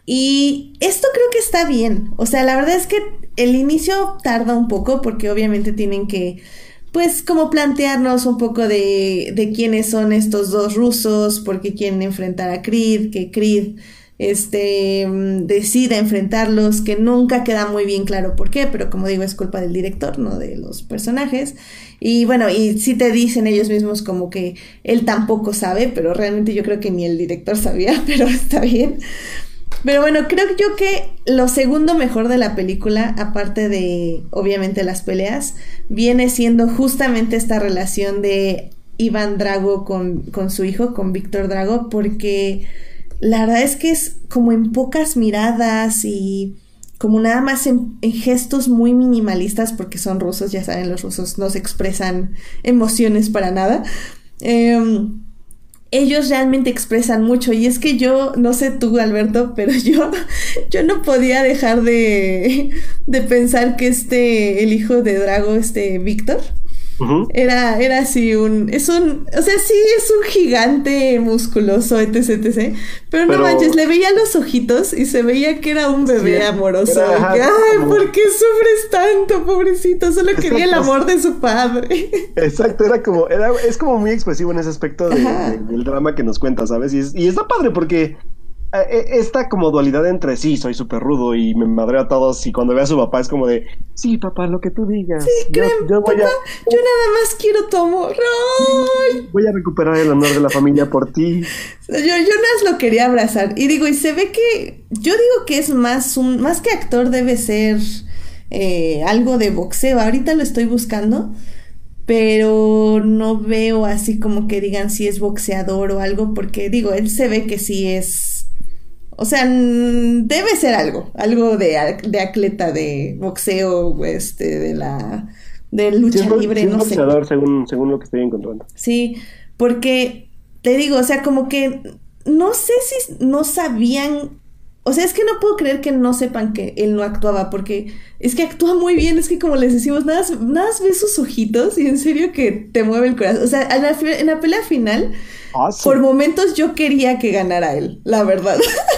Y esto creo que está bien. O sea, la verdad es que el inicio tarda un poco porque obviamente tienen que, pues, como plantearnos un poco de, de quiénes son estos dos rusos, porque quieren enfrentar a Creed, que Creed este, mm, decida enfrentarlos, que nunca queda muy bien claro por qué, pero como digo, es culpa del director, no de los personajes. Y bueno, y si te dicen ellos mismos como que él tampoco sabe, pero realmente yo creo que ni el director sabía, pero está bien. Pero bueno, creo yo que lo segundo mejor de la película, aparte de obviamente las peleas, viene siendo justamente esta relación de Iván Drago con, con su hijo, con Víctor Drago, porque la verdad es que es como en pocas miradas y como nada más en, gestos muy minimalistas, porque son rusos, ya saben, los rusos no se expresan emociones para nada. Em, ellos realmente expresan mucho y es que yo, no sé tú Alberto, pero yo, yo no podía dejar de, de pensar que este, el hijo de Drago, este Víctor, era, era así un, es un, o sea, sí es un gigante musculoso, etc, etc. Pero, no manches, le veía los ojitos y se veía que era un bebé amoroso. ay, ¿por qué sufres tanto, pobrecito? Solo quería el amor de su padre. Exacto, era como, era, es como muy expresivo en ese aspecto del drama que nos cuenta, ¿sabes? Y, y está padre porque esta como dualidad entre sí, soy súper rudo y me madreo a todos y cuando ve a su papá es como de, sí, papá, lo que tú digas. Sí, yo, yo, voy a... yo nada más quiero tu amor. Voy a recuperar el honor de la familia por ti. Yo, yo nada lo quería abrazar y digo, y se ve que, yo digo que es más un, más que actor debe ser eh, algo de boxeo. Ahorita lo estoy buscando pero no veo así como que digan si es boxeador o algo, porque digo, él se ve que sí es O sea, debe ser algo, algo de, de atleta, de boxeo, este, de la de lucha libre, no sé. Según, según lo que estoy encontrando. Sí, porque te digo, o sea, como que no sé si no sabían o sea, es que no puedo creer que no sepan que él no actuaba, porque es que actúa muy bien, es que como les decimos, nada, nada ves sus ojitos y en serio que te mueve el corazón. O sea, en la, en la pelea final, ah, por momentos yo quería que ganara él, la verdad.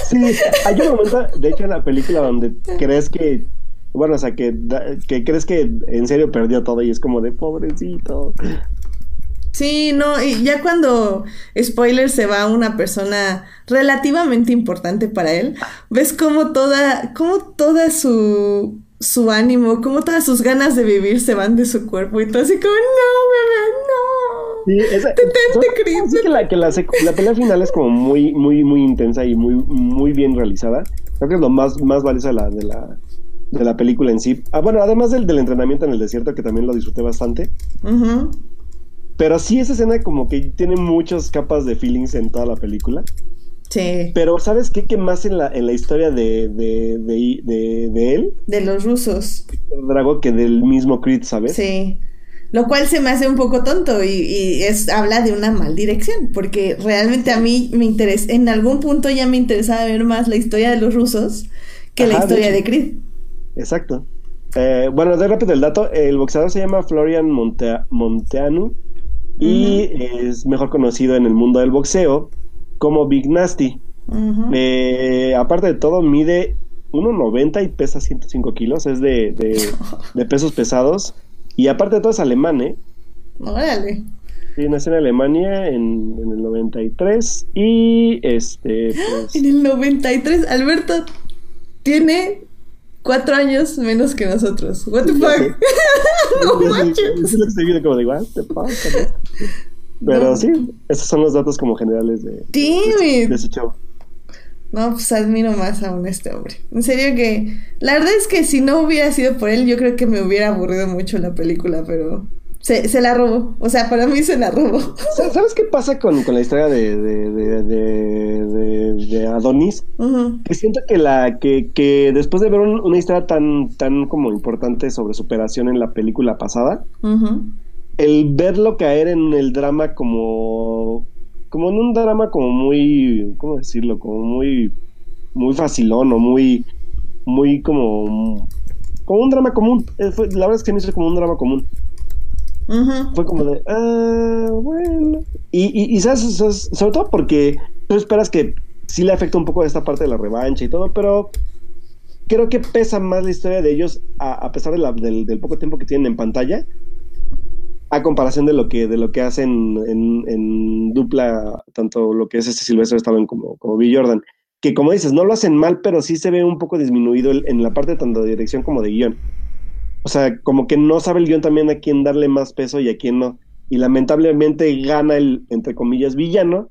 Sí, hay un momento, de hecho, en la película donde crees que, bueno, o sea, que, que crees que en serio perdió todo y es como de pobrecito. Sí, no, y ya cuando spoiler se va una persona relativamente importante para él, ves como toda, como toda su, su ánimo, como todas sus ganas de vivir se van de su cuerpo y todo así como, no, bebé, no. Sí, esa, Detente, que la, que la, la, pelea final es como muy, muy, muy intensa y muy, muy bien realizada. Creo que es lo más, más valioso de la, de la, de la película en sí. Ah, bueno, además del, del entrenamiento en el desierto, que también lo disfruté bastante. Ajá. Pero sí, esa escena como que tiene muchas capas de feelings en toda la película. Sí. Pero ¿sabes qué? Que más en la, en la historia de, de, de, de, él. De los rusos. Drago que del mismo Creed, ¿sabes? Sí. Lo cual se me hace un poco tonto y, y, es, habla de una mal dirección, porque realmente a mí me interesa, en algún punto ya me interesaba ver más la historia de los rusos que la historia de, Creed. Exacto. Eh, bueno, de rápido el dato, el boxeador se llama Florian Monteanu y es mejor conocido en el mundo del boxeo como Big Nasty. Eh, aparte de todo, mide 1,90 y pesa 105 kilos, es de, de, pesos pesados. Y aparte de todo es alemán, ¿eh? Órale. Sí, nació en Alemania en, en, el 93 y este... Pues en el 93, Alberto tiene cuatro años menos que nosotros. What the fuck? no manches. Es lo que estoy viendo como de igual, te pasa. Pero sí, esos son los datos como generales de, de, ese show. No, pues admiro más aún a este hombre. En serio que, la verdad es que si no hubiera sido por él, yo creo que me hubiera aburrido mucho la película, pero se, se la robó. O sea, para mí se la robó. ¿Sabes qué pasa con, con la historia de, de, de, de Adonis? Que siento que la que, que después de ver una historia tan, tan como importante sobre superación en la película pasada, el verlo caer en el drama como como en un drama como muy cómo decirlo como muy muy facilón o muy muy como como un drama común eh, la verdad es que me hizo como un drama común fue como de, ah, bueno. Y, y, ¿sabes? Sobre todo porque tú esperas que sí le afecta un poco esta parte de la revancha y todo, pero creo que pesa más la historia de ellos a, pesar del, poco tiempo que tienen en pantalla a comparación de lo que de lo que hacen en, dupla tanto lo que es este Silvestre Stallone como como Bill Jordan que como dices no lo hacen mal pero sí se ve un poco disminuido en la parte tanto de dirección como de guion o sea, como que no sabe el guion también a quién darle más peso y a quién no. Y lamentablemente gana el, entre comillas, villano.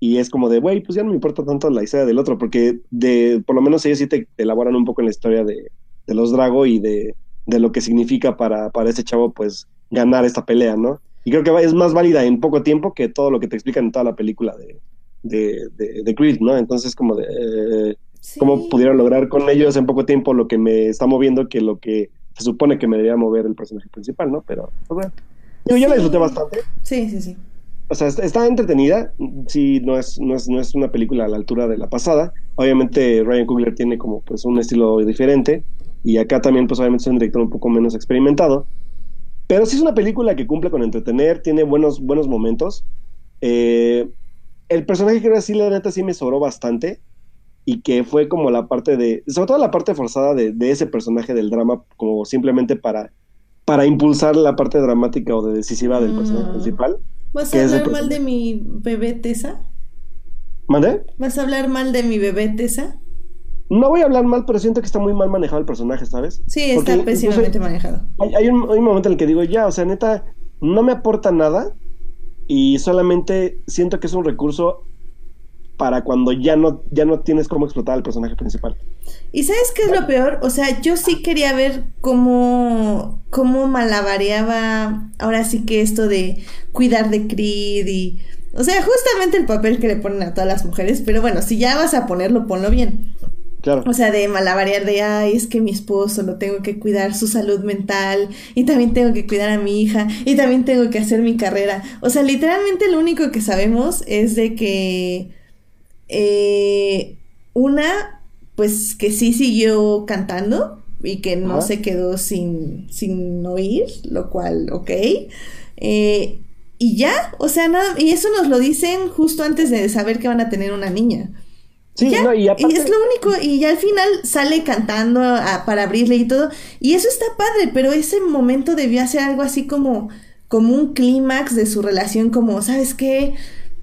Y es como de, güey, pues ya no me importa tanto la historia del otro, porque de, por lo menos ellos sí te, elaboran un poco en la historia de, los Drago y de, lo que significa para, para ese chavo, pues, ganar esta pelea, ¿no? Y creo que es más válida en poco tiempo que todo lo que te explican en toda la película de, de, de, Creed, ¿no? Entonces, como de, eh, ¿cómo pudieron lograr con ellos en poco tiempo lo que me está moviendo que lo que se supone que me debería mover el personaje principal, ¿no? Pero, pues bueno. Yo, la disfruté bastante. Sí, sí, sí. O sea, está entretenida. Sí, no es, no es, no es una película a la altura de la pasada. Obviamente, Ryan Coogler tiene como pues un estilo diferente. Y acá también, pues obviamente es un director un poco menos experimentado. Pero sí es una película que cumple con entretener, tiene buenos, buenos momentos. Eh, el personaje que era así, la neta, sí me sobró bastante y que fue como la parte de, sobre todo la parte forzada de, ese personaje del drama, como simplemente para, para impulsar la parte dramática o de decisiva del personaje mm. principal. ¿Vas a hablar mal de mi bebé Tessa? ¿Mande? ¿Vas a hablar mal de mi bebé Tessa? No voy a hablar mal, pero siento que está muy mal manejado el personaje, ¿sabes? Sí, está pésimamente manejado. Hay, un, hay un momento en el que digo, ya, o sea, neta, no me aporta nada y solamente siento que es un recurso para cuando ya no, ya no tienes cómo explotar al personaje principal. ¿Y sabes qué es lo peor? O sea, yo sí quería ver cómo, cómo malabareaba ahora sí que esto de cuidar de Creed y O sea, justamente el papel que le ponen a todas las mujeres, pero bueno, si ya vas a ponerlo, ponlo bien. Claro. O sea, de malavariar de, ay, es que mi esposo lo tengo que cuidar su salud mental y también tengo que cuidar a mi hija y también tengo que hacer mi carrera. O sea, literalmente lo único que sabemos es de que eh, una, pues que sí siguió cantando y que no se quedó sin, sin oír, lo cual, ok. Eh, y ya, o sea, nada, y eso nos lo dicen justo antes de saber que van a tener una niña. Sí, Ya, no, y y aparte, es lo único, y ya al final sale cantando a- para abrirle y todo, y eso está padre, pero ese momento debió ser algo así como, como un clímax de su relación, como, ¿sabes qué?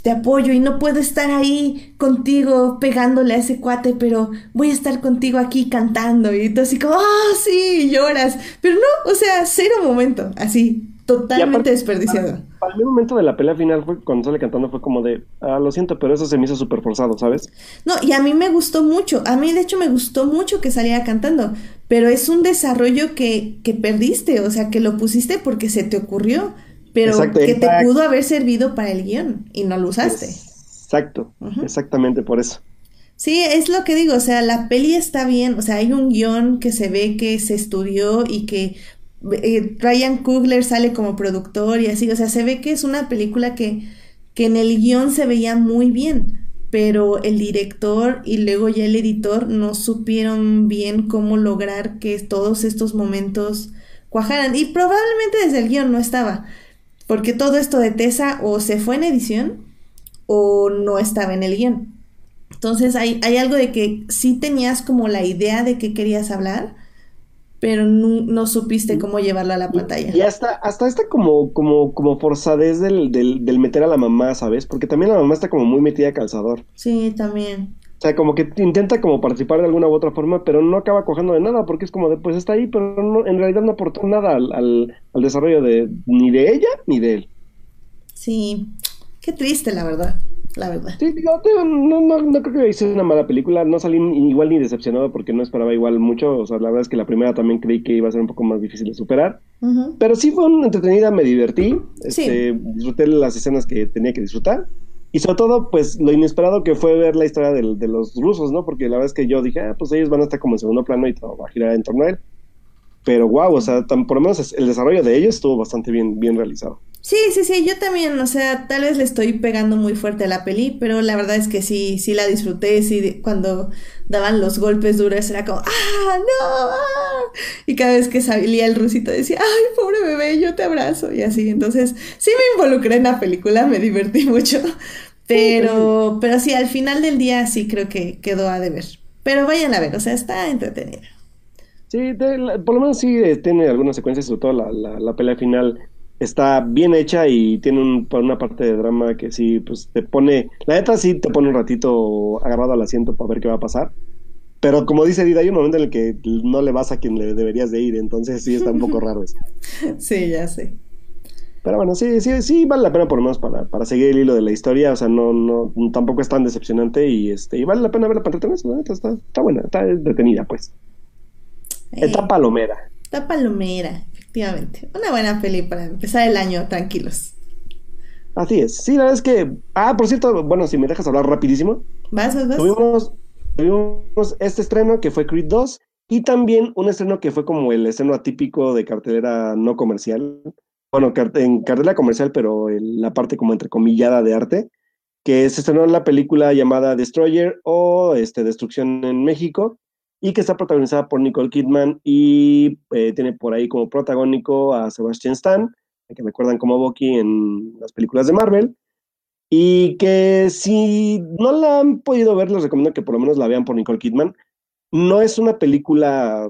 Te apoyo y no puedo estar ahí contigo pegándole a ese cuate, pero voy a estar contigo aquí cantando, y tú así como, ¡ah, sí! y lloras, pero no, o sea, cero momento, así, totalmente aparte- desperdiciado. para mí el momento de la pelea final fue cuando sale cantando fue como de, ah, lo siento, pero eso se me hizo súper forzado, ¿sabes? No, y a mí me gustó mucho, a mí de hecho me gustó mucho que saliera cantando, pero es un desarrollo que, que perdiste, o sea, que lo pusiste porque se te ocurrió, pero Exacto, que te pudo haber servido para el guion y no lo usaste. Exacto, exactamente por eso. Sí, es lo que digo, o sea, la peli está bien, o sea, hay un guion que se ve que se estudió y que eh, Ryan Coogler sale como productor y así, o sea, se ve que es una película que, que en el guion se veía muy bien, pero el director y luego ya el editor no supieron bien cómo lograr que todos estos momentos cuajaran y probablemente desde el guion no estaba, porque todo esto de Tessa o se fue en edición o no estaba en el guion. Entonces hay, hay algo de que sí tenías como la idea de qué querías hablar, pero no, no supiste cómo llevarlo a la pantalla. Y hasta, hasta esta como, como, como forzadez del, del, del meter a la mamá, ¿sabes? Porque también la mamá está como muy metida a calzador. Sí, también. O sea, como que intenta como participar de alguna u otra forma, pero no acaba cojando de nada, porque es como de, pues está ahí, pero no, en realidad no aportó nada al, al, al desarrollo de ni de ella ni de él. Sí, qué triste la verdad, la verdad. Sí, digo, no, no, no creo que hice una mala película, no salí igual ni decepcionado porque no esperaba igual mucho, o sea, la verdad es que la primera también creí que iba a ser un poco más difícil de superar, pero sí fue una entretenida, me divertí, Sí. este, disfruté las escenas que tenía que disfrutar, y sobre todo, pues, lo inesperado que fue ver la historia de los rusos, ¿no? Porque la verdad es que yo dije, ah, pues ellos van a estar como en segundo plano y todo va a girar en torno a él, pero wow, o sea, tan- por lo menos el desarrollo de ellos estuvo bastante bien, bien realizado. Sí, sí, sí, yo también, o sea, tal vez le estoy pegando muy fuerte a la peli, pero la verdad es que sí, sí la disfruté, sí, cuando daban los golpes duros era como, ¡ah, no! ah", Y cada vez que salía el rusito decía, ¡ay, pobre bebé, yo te abrazo! Y así, entonces sí me involucré en la película, me divertí mucho, pero, pero sí, al final del día sí creo que quedó a deber. Pero vayan a ver, o sea, está entretenida. Sí, de- la- por lo menos sí eh, tiene algunas secuencias, sobre todo la, la, la pelea final está bien hecha y tiene un- una parte de drama que sí, pues te pone, la neta sí te pone un ratito agarrado al asiento para ver qué va a pasar. Pero como dice Dida, hay un momento en el que no le vas a quien le deberías de ir, entonces sí está un poco raro eso. Sí, ya sé. Pero bueno, sí, sí, sí vale la pena por lo menos para, para seguir el hilo de la historia, o sea, no, no, tampoco es tan decepcionante y este, y vale la pena verla para entretenerse, la neta está, está buena, está entretenida pues. Eh, Está palomera. Está palomera, efectivamente. Una buena peli para empezar el año tranquilos. Así es. Sí, la verdad es que. Ah, por cierto, bueno, si me dejas hablar rapidísimo. ¿Vas, vas, vas? Tuvimos, tuvimos este estreno que fue Creed 2 y también un estreno que fue como el estreno atípico de cartelera no comercial. Bueno, en cartelera comercial, pero en la parte como entrecomillada de arte, que se estrenó en la película llamada Destroyer o este, Destrucción en México y que está protagonizada por Nicole Kidman y eh, tiene por ahí como protagónico a Sebastian Stan, que recuerdan como Bucky en las películas de Marvel. Y que si no la han podido ver, les recomiendo que por lo menos la vean por Nicole Kidman. No es una película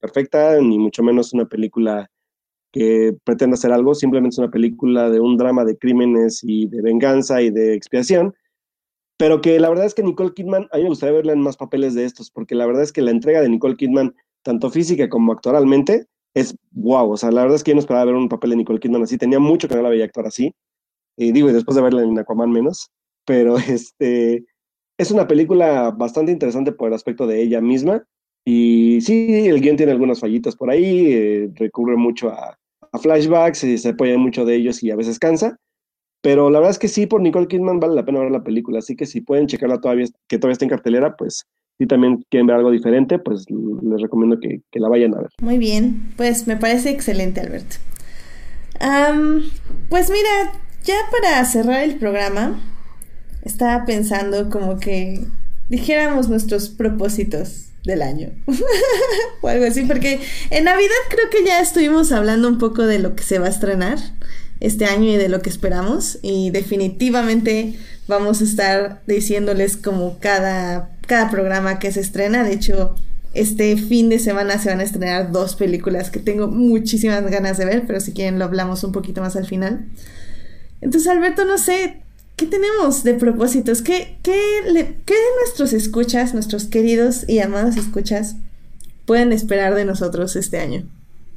perfecta, ni mucho menos una película que pretenda hacer algo, simplemente es una película de un drama de crímenes y de venganza y de expiación, pero que la verdad es que Nicole Kidman, a mí me gustaría verla en más papeles de estos, porque la verdad es que la entrega de Nicole Kidman, tanto física como actoralmente, es wow, o sea, la verdad es que yo no esperaba ver un papel de Nicole Kidman así, tenía mucho que no la veía actuar así, y digo, y después de verla en Aquaman menos, pero este, es una película bastante interesante por el aspecto de ella misma, y sí, el guion tiene algunas fallitas por ahí, eh, recurre mucho a, a flashbacks se apoya mucho de ellos y a veces cansa, Pero la verdad es que sí, por Nicole Kidman vale la pena ver la película, así que si pueden checarla todavía, que todavía está en cartelera, pues si también quieren ver algo diferente, pues les recomiendo que, la vayan a ver. Muy bien, pues me parece excelente, Alberto. pues mira, ya para cerrar el programa, estaba pensando como que dijéramos nuestros propósitos del año o algo así, porque en Navidad creo que ya estuvimos hablando un poco de lo que se va a estrenar este año y de lo que esperamos y definitivamente vamos a estar diciéndoles como cada, cada programa que se estrena, de hecho este fin de semana se van a estrenar dos películas que tengo muchísimas ganas de ver, pero si quieren lo hablamos un poquito más al final. Entonces Alberto, no sé, ¿Qué tenemos de propósitos? ¿Qué, qué, ¿Qué nuestros escuchas, nuestros queridos y amados escuchas, pueden esperar de nosotros este año?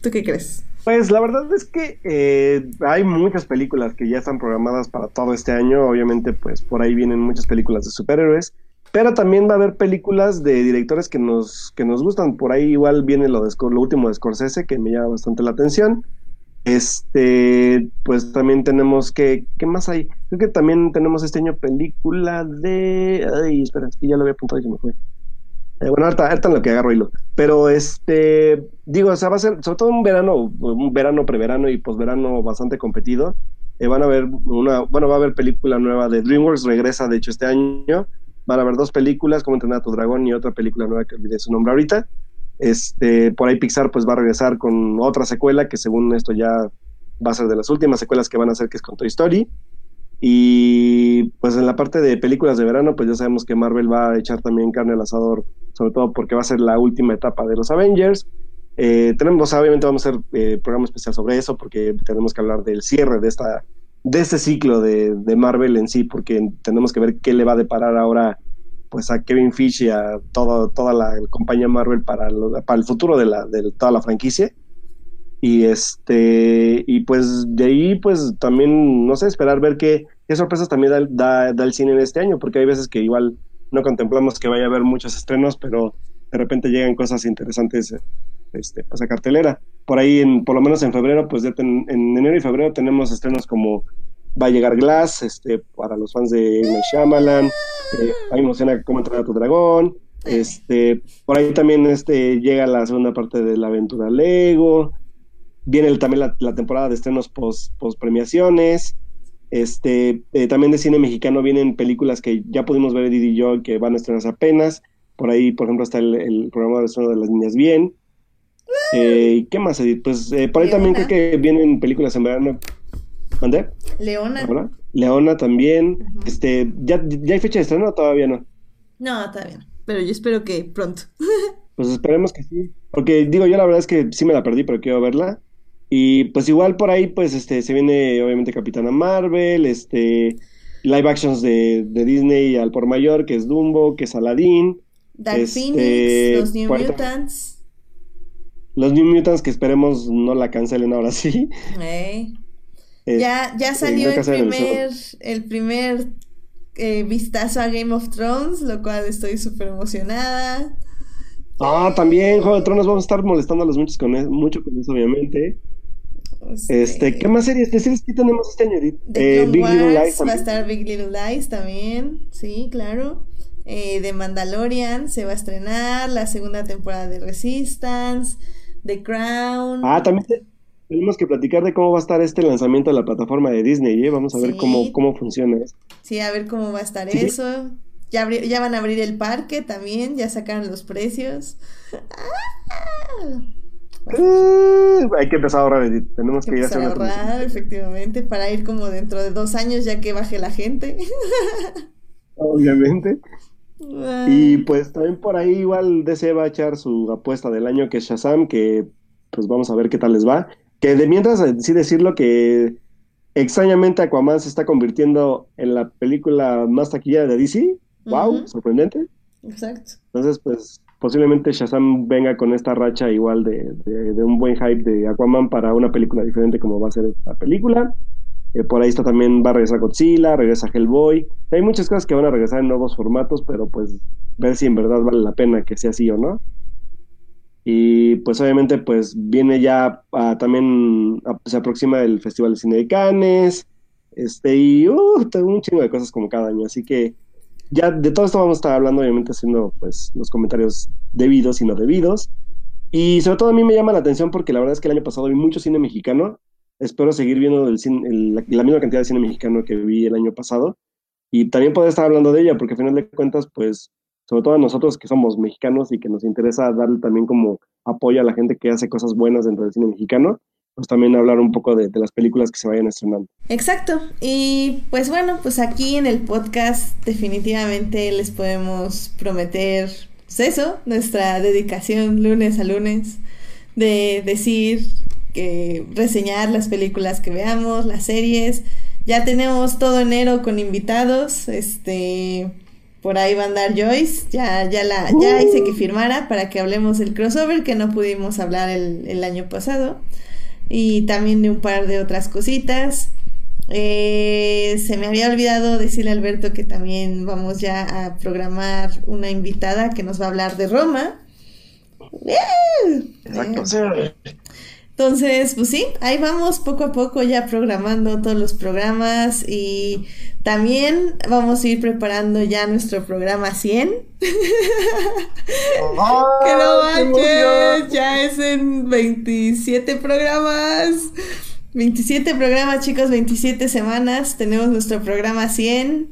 ¿Tú qué crees? Pues la verdad es que eh, hay muchas películas que ya están programadas para todo este año. Obviamente, pues por ahí vienen muchas películas de superhéroes. Pero también va a haber películas de directores que nos, que nos gustan. Por ahí igual viene lo, de, lo último de Scorsese, que me llama bastante la atención. Este, pues también tenemos que, ¿qué más hay? Creo que también tenemos este año película de, ay, espera, es ya lo había apuntado y se me fue. Eh, bueno, ahorita, ahorita en lo que agarro hilo. Pero este, digo, o sea, va a ser sobre todo un verano, un verano, preverano y posverano bastante competido. Eh, van a ver una, bueno, va a haber película nueva de DreamWorks, regresa de hecho este año. Van a haber dos películas, como entrenar a tu dragón y otra película nueva que olvidé su nombre ahorita. Este, por ahí Pixar pues va a regresar con otra secuela que según esto ya va a ser de las últimas secuelas que van a hacer que es con Toy Story. Y pues en la parte de películas de verano pues ya sabemos que Marvel va a echar también carne al asador, sobre todo porque va a ser la última etapa de los Avengers. Eh, tenemos, obviamente vamos a hacer eh, programa especial sobre eso porque tenemos que hablar del cierre de esta de este ciclo de, de Marvel en sí, porque tenemos que ver qué le va a deparar ahora pues a Kevin Fish y a toda la compañía Marvel para, para el futuro de, la, de toda la franquicia. Y este, y pues de ahí, pues también, no sé, esperar ver qué, qué sorpresas también da, el cine en este año, porque hay veces que igual no contemplamos que vaya a haber muchos estrenos, pero de repente llegan cosas interesantes este, pues a cartelera. Por ahí, en, por lo menos en febrero, pues en enero y febrero tenemos estrenos como va a llegar Glass, este, para los fans de M. Shyamalan, eh, hay emociona cómo entrenar a tu dragón, este, por ahí también este, llega la segunda parte de la aventura Lego, viene también la, temporada de estrenos post, premiaciones, este, eh, también de cine mexicano vienen películas que ya pudimos ver Didi y yo que van a estrenarse apenas, por ahí por ejemplo está el, programa de estreno de las niñas bien, eh, ¿qué más Edith? Pues por ahí también creo que vienen películas en verano ¿Mandé? Leona. Leona también. Este, ¿ya, ¿Ya hay fecha de estreno o todavía no? No, todavía no. Pero yo espero que pronto. pues esperemos que sí. Porque digo, yo la verdad es que sí me la perdí, pero quiero verla. Y pues igual por ahí, pues este, se viene obviamente Capitana Marvel, este, live actions de, de Disney al por mayor, que es Dumbo, que es Aladdin. Dark este, Phoenix, los New Mutants. Los New Mutants que esperemos no la cancelen ahora sí. Eh, ya, ya salió el primer, el primer eh, vistazo a Game of Thrones, lo cual estoy súper emocionada. Ah, también Juego de Tronos vamos a estar molestando a los muchos con eso, mucho con eso, obviamente. Este, este ¿qué más series? ¿Qué series que tenemos este año? Eh, Big Little Lies va a estar Big Little Lies también, sí, claro. Eh, de Mandalorian se va a estrenar la segunda temporada de Resistance, The Crown. Ah, también tenemos que platicar de cómo va a estar este lanzamiento de la plataforma de Disney, ¿eh? Vamos a ver cómo, cómo funciona eso. Sí, a ver cómo va a estar eso. Ya, ya van a abrir el parque también, ya sacaron los precios. Uh, hay que empezar a ahorrar, Tenemos que, ir a hacer ahorrar, efectivamente, para ir como dentro de dos años ya que baje la gente. Obviamente. Y pues también por ahí igual DC va a echar su apuesta del año que es Shazam, que pues vamos a ver qué tal les va. Que de mientras, eh, sí decirlo que extrañamente Aquaman se está convirtiendo en la película más taquillera de DC. ¡Wow! Sorprendente. Exacto. Entonces, pues posiblemente Shazam venga con esta racha igual de, de, un buen hype de Aquaman para una película diferente como va a ser la película. Eh, por ahí está también va a regresar Godzilla, regresa Hellboy. Hay muchas cosas que van a regresar en nuevos formatos, pero pues ver si en verdad vale la pena que sea así o no. Y pues obviamente pues viene ya también, se aproxima el Festival de Cine de Cannes, Este, y uh, un chingo de cosas como cada año. Así que ya de todo esto vamos a estar hablando, obviamente, haciendo pues los comentarios debidos y no debidos. Y sobre todo a mí me llama la atención porque la verdad es que el año pasado vi mucho cine mexicano. Espero seguir viendo el la, misma cantidad de cine mexicano que vi el año pasado. Y también poder estar hablando de ella, porque al final de cuentas, pues, sobre todo a nosotros que somos mexicanos y que nos interesa darle también como apoyo a la gente que hace cosas buenas dentro del cine mexicano, pues también hablar un poco de, las películas que se vayan estrenando. Exacto. Y pues bueno, pues aquí en el podcast definitivamente les podemos prometer pues eso, nuestra dedicación lunes a lunes de decir que reseñar las películas que veamos, las series. Ya tenemos todo enero con invitados, este por ahí va a andar Joyce, ya, ya la, ya hice que firmara para que hablemos del crossover que no pudimos hablar el, el año pasado y también de un par de otras cositas. Eh, se me había olvidado decirle a Alberto que también vamos ya a programar una invitada que nos va a hablar de Roma. Exacto. Entonces, pues sí, ahí vamos poco a poco ya programando todos los programas y también vamos a ir preparando ya nuestro programa 100. que no manches, ya es en 27 programas. 27 programas, chicos, 27 semanas. Tenemos nuestro programa 100.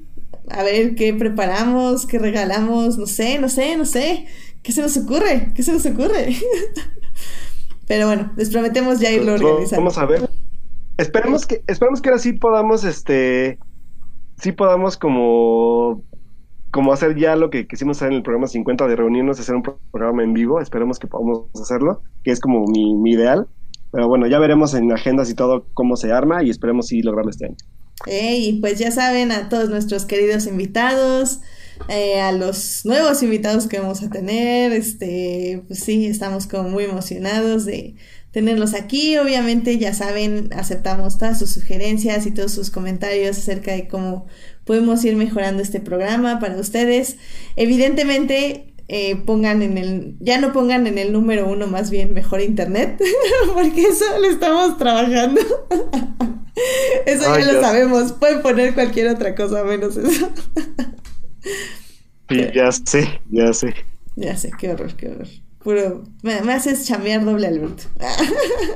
A ver qué preparamos, qué regalamos, no sé, no sé, no sé. ¿Qué se nos ocurre? ¿Qué se nos ocurre? Pero bueno, les prometemos ya irlo organizando. Vamos a ver. Esperemos que, esperemos que ahora sí podamos, este, sí podamos como, como hacer ya lo que quisimos hacer en el programa 50 de reunirnos, hacer un programa en vivo. Esperemos que podamos hacerlo, que es como mi, mi ideal. Pero bueno, ya veremos en agendas y todo cómo se arma y esperemos sí lograrlo este año. y pues ya saben a todos nuestros queridos invitados, eh, a los nuevos invitados que vamos a tener. Este, pues sí, estamos como muy emocionados de tenerlos aquí. Obviamente, ya saben, aceptamos todas sus sugerencias y todos sus comentarios acerca de cómo podemos ir mejorando este programa para ustedes. Evidentemente, eh, pongan en el, ya no pongan en el número uno más bien mejor internet, porque eso lo estamos trabajando. eso ya lo sabemos, pueden poner cualquier otra cosa menos eso. Sí, ya sé, ya sé. Ya sé, qué horror, qué horror. Puro, me, haces chamear doble Alberto.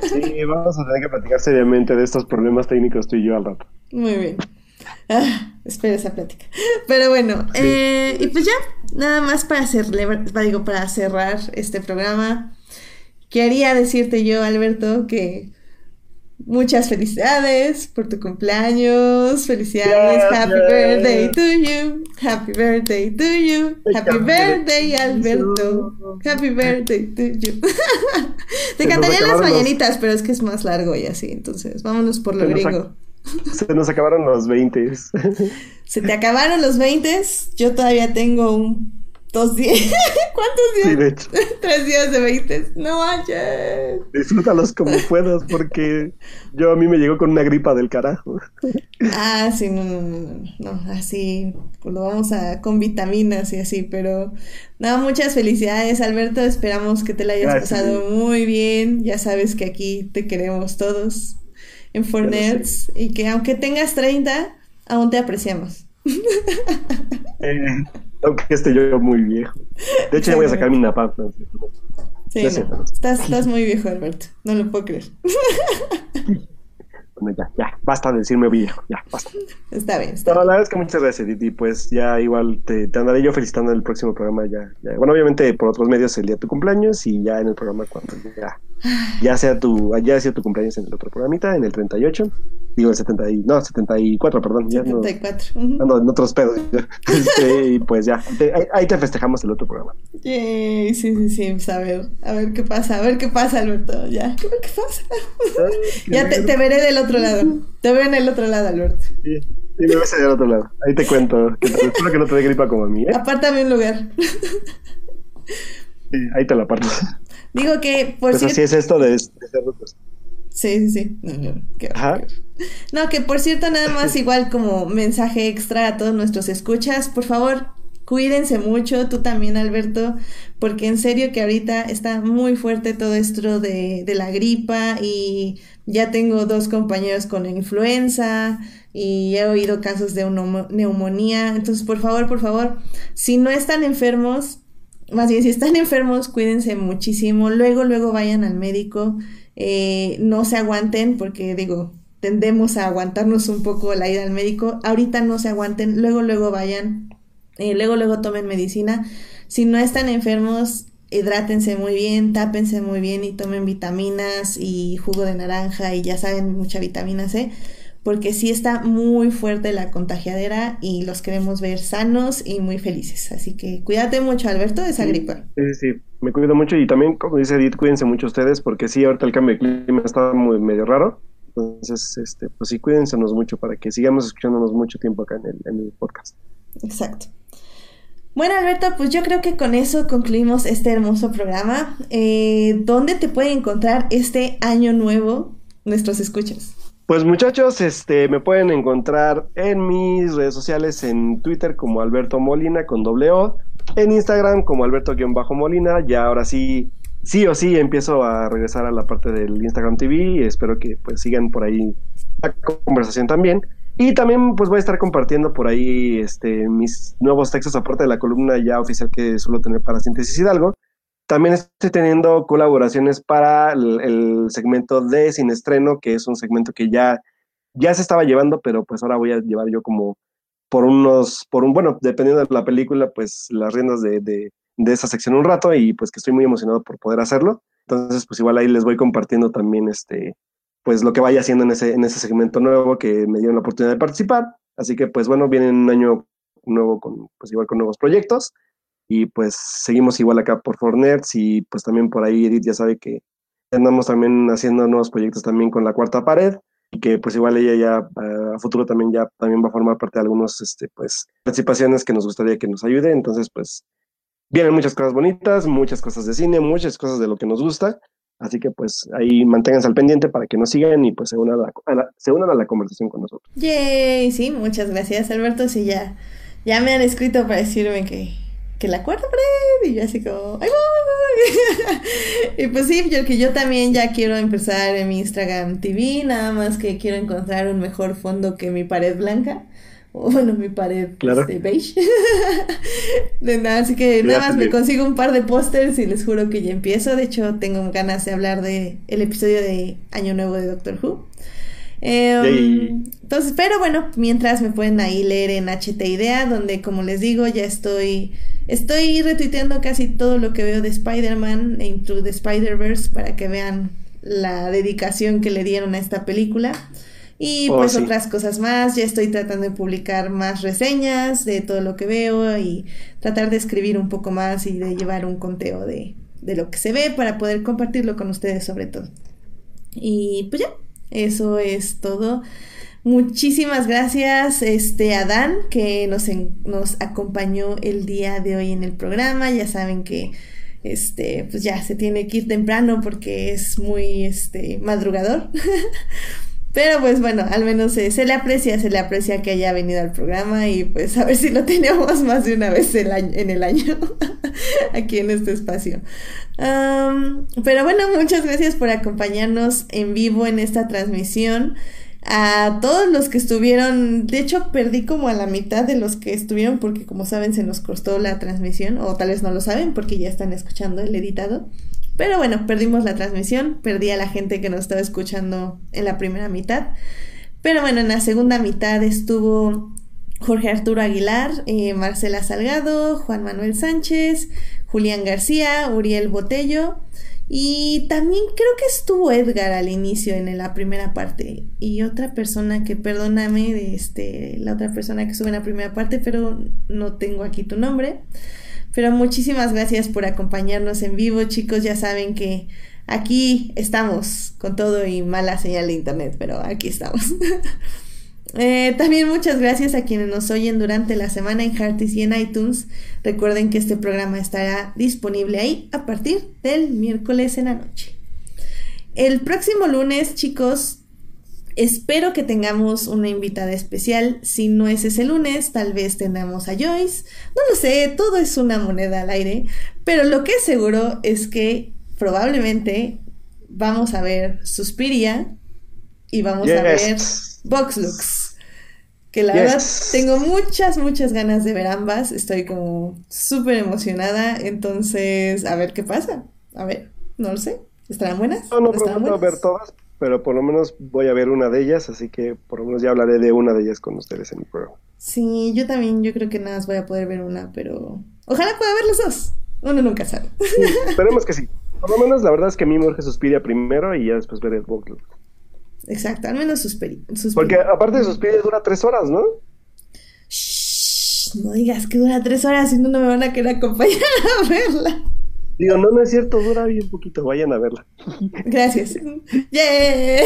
sí, vamos a tener que platicar seriamente de estos problemas técnicos tú y yo al rato. Muy bien. Ah, espero esa plática. Pero bueno, eh, y pues ya, nada más para, hacerle, digo, para cerrar este programa. Quería decirte yo, Alberto, que Muchas felicidades por tu cumpleaños. Felicidades. Happy birthday to you. Happy birthday to you. Happy birthday, Alberto. Happy birthday to you. Te cantaría las mañanitas, pero es que es más largo y así. Entonces, vámonos por lo gringo. Se nos acabaron los 20. Se te acabaron los 20. Yo todavía tengo un dos días. ¿Cuántos días? Sí, de hecho. Tres días de 20. No manches. Disfrútalos como puedas, porque yo a mí me llegó con una gripa del carajo. Ah, sí, no, no, no, no, así lo vamos a con vitaminas y así, pero no, muchas felicidades, Alberto. Esperamos que te la hayas pasado muy bien. Ya sabes que aquí te queremos todos en Fornets y que aunque tengas 30, aún te apreciamos. Eh, aunque esté yo muy viejo. De hecho, ya voy a sacar mi napap. Sí, estás, estás muy viejo, Alberto. No lo puedo creer. Bueno, ya, ya, basta de decirme viejo, ya, basta. Está bien. Está la verdad es que muchas gracias, Didi. Pues ya igual te, te, andaré yo felicitando en el próximo programa. Ya, ya, Bueno, obviamente por otros medios el día de tu cumpleaños y ya en el programa cuando ya, ya sea tu, ya sea tu cumpleaños en el otro programita, en el 38. Digo, el 70 y, no, 74, perdón. 74. Ya no, ando en otros pedos. Este, y pues ya, ahí, te festejamos el otro programa. Yay, sí, sí, sí. Pues a ver, a ver qué pasa, a ver qué pasa, Alberto. Ya, a ver qué pasa. ya te, te, veré del otro lado. Te veo en el otro lado, Alberto. Sí, sí me ves del otro lado. Ahí te cuento. Que espero que no te dé gripa como a mí, ¿eh? Apártame un lugar. sí, ahí te lo aparto. Digo que, por pues cierto... así es esto de, de ser Sí, sí, sí. No, que por cierto, nada más igual como mensaje extra a todos nuestros escuchas, por favor, Cuídense mucho, tú también Alberto, porque en serio que ahorita está muy fuerte todo esto de, de la gripa y ya tengo dos compañeros con influenza y he oído casos de neumonía. Entonces, por favor, por favor, si no están enfermos, más bien si están enfermos, cuídense muchísimo. Luego, luego vayan al médico. Eh, no se aguanten porque digo, tendemos a aguantarnos un poco la ida al médico. Ahorita no se aguanten, luego, luego vayan eh, luego, luego tomen medicina. Si no están enfermos, hidrátense muy bien, tápense muy bien y tomen vitaminas y jugo de naranja y ya saben, mucha vitamina C, porque sí está muy fuerte la contagiadera y los queremos ver sanos y muy felices. Así que cuídate mucho, Alberto, de esa gripa. Sí, sí, me cuido mucho y también, como dice Edith, cuídense mucho ustedes porque sí, ahorita el cambio de clima está muy medio raro. Entonces, este, pues sí, cuídense mucho para que sigamos escuchándonos mucho tiempo acá en el, en el podcast. Exacto. Bueno, Alberto, pues yo creo que con eso concluimos este hermoso programa. Eh, ¿Dónde te pueden encontrar este año nuevo nuestros escuchas? Pues muchachos, este, me pueden encontrar en mis redes sociales, en Twitter como Alberto Molina con doble O, en Instagram como Alberto-Molina. Ya ahora sí, sí o sí empiezo a regresar a la parte del Instagram TV y espero que pues sigan por ahí la conversación también. Y también pues voy a estar compartiendo por ahí este, mis nuevos textos, aparte de la columna ya oficial que suelo tener para Síntesis Hidalgo. También estoy teniendo colaboraciones para el, segmento de Sin Estreno, que es un segmento que ya, ya se estaba llevando, pero pues ahora voy a llevar yo como por unos, por un, bueno, dependiendo de la película, pues las riendas de, de, de esa sección un rato y pues que estoy muy emocionado por poder hacerlo. Entonces, pues igual ahí les voy compartiendo también este, pues lo que vaya haciendo en ese, en ese segmento nuevo que me dieron la oportunidad de participar. Así que pues bueno, viene un año nuevo con, pues igual con nuevos proyectos y pues seguimos igual acá por Fornerds y pues también por ahí Edith ya sabe que andamos también haciendo nuevos proyectos también con la cuarta pared y que pues igual ella ya a futuro también ya también va a formar parte de algunos este pues participaciones que nos gustaría que nos ayude entonces pues vienen muchas cosas bonitas muchas cosas de cine muchas cosas de lo que nos gusta Así que pues ahí manténganse al pendiente para que nos sigan y pues se unan a la, se unan a la conversación con nosotros. Yay, sí, muchas gracias Alberto. Sí, ya, ya me han escrito para decirme que, que la cuarta pared y yo así como, ¡ay, y pues sí, yo que yo también ya quiero empezar en mi Instagram TV, nada más que quiero encontrar un mejor fondo que mi pared blanca bueno, mi pared este, beige. de nada, así que nada más me consigo un par de pósters y les juro que ya empiezo. De hecho, tengo ganas de hablar de el episodio de Año Nuevo de Doctor Who. Em, entonces, pero bueno, mientras me pueden ahí leer en HT Idea, donde como les digo, ya estoy estoy retuiteando casi todo lo que veo de Spider-Man e Into the Spider-Verse para que vean la dedicación que le dieron a esta película. Y oh, pues otras cosas más, ya estoy tratando de publicar más reseñas de todo lo que veo y tratar de escribir un poco más y de llevar un conteo de, de lo que se ve para poder compartirlo con ustedes sobre todo. Y pues ya, eso es todo. Muchísimas gracias este, a Dan que nos, nos acompañó el día de hoy en el programa. Ya saben que este, pues ya se tiene que ir temprano porque es muy este, madrugador. Pero pues bueno, al menos se le aprecia, se le aprecia que haya venido al programa y pues a ver si lo tenemos más de una vez en el año aquí en este espacio. pero bueno, muchas gracias por acompañarnos en vivo en esta transmisión. A todos los que estuvieron, de hecho perdí como a la mitad de los que estuvieron porque como saben se nos costó la transmisión o tal vez no lo saben porque ya están escuchando el editado. Pero bueno, perdimos la transmisión, perdí a la gente que nos estaba escuchando en la primera mitad. Pero bueno, en la segunda mitad estuvo Jorge Arturo Aguilar, eh, Marcela Salgado, Juan Manuel Sánchez, Julián García, Uriel Botello y también creo que estuvo Edgar al inicio en la primera parte y otra persona que perdóname este la otra persona que estuvo en la primera parte, pero no tengo aquí tu nombre. Pero muchísimas gracias por acompañarnos en vivo, chicos. Ya saben que aquí estamos con todo y mala señal de internet, pero aquí estamos. Eh, también muchas gracias a quienes nos oyen durante la semana en Heartis y en iTunes. Recuerden que este programa estará disponible ahí a partir del miércoles en la noche. El próximo lunes, chicos, Espero que tengamos una invitada especial. Si no es ese lunes, tal vez tengamos a Joyce. No lo sé, todo es una moneda al aire. Pero lo que es seguro es que probablemente vamos a ver Suspiria y vamos a ver Vox Que la verdad tengo muchas, muchas ganas de ver ambas. Estoy como súper emocionada. Entonces, a ver qué pasa. A ver, no lo sé. ¿Estarán buenas? No, no, no ver todas, pero por lo menos voy a ver una de ellas, así que por lo menos ya hablaré de una de ellas con ustedes en el programa. Sí, yo también, yo creo que nada más voy a poder ver una, pero ojalá pueda ver las dos. Uno nunca sabe. esperemos que sí. Por lo menos la verdad es que a mí me urge Suspiria primero y ya después ver el Vogue. Exacto, al menos Suspiria. Porque aparte de Suspiria dura tres horas, ¿no? Shh, no digas que dura tres horas, si no, no me van a querer acompañar a verla. Digo, no, no es cierto, dura bien poquito, vayan a verla. Gracias. ¡Yay!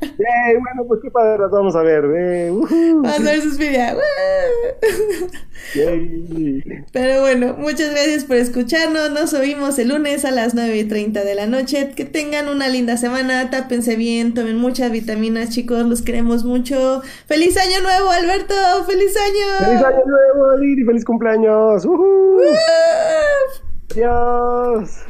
¡Yay! Bueno, pues qué padre, las vamos a ver. Eh. Vamos a ver sus videos. Pero bueno, muchas gracias por escucharnos. Nos oímos el lunes a las 9 y 30 de la noche. Que tengan una linda semana, tápense bien, tomen muchas vitaminas, chicos, los queremos mucho. ¡Feliz año nuevo, Alberto! ¡Feliz año! ¡Feliz año nuevo, Lili! ¡Feliz cumpleaños! ¡Uh! ¡Uh! Dios.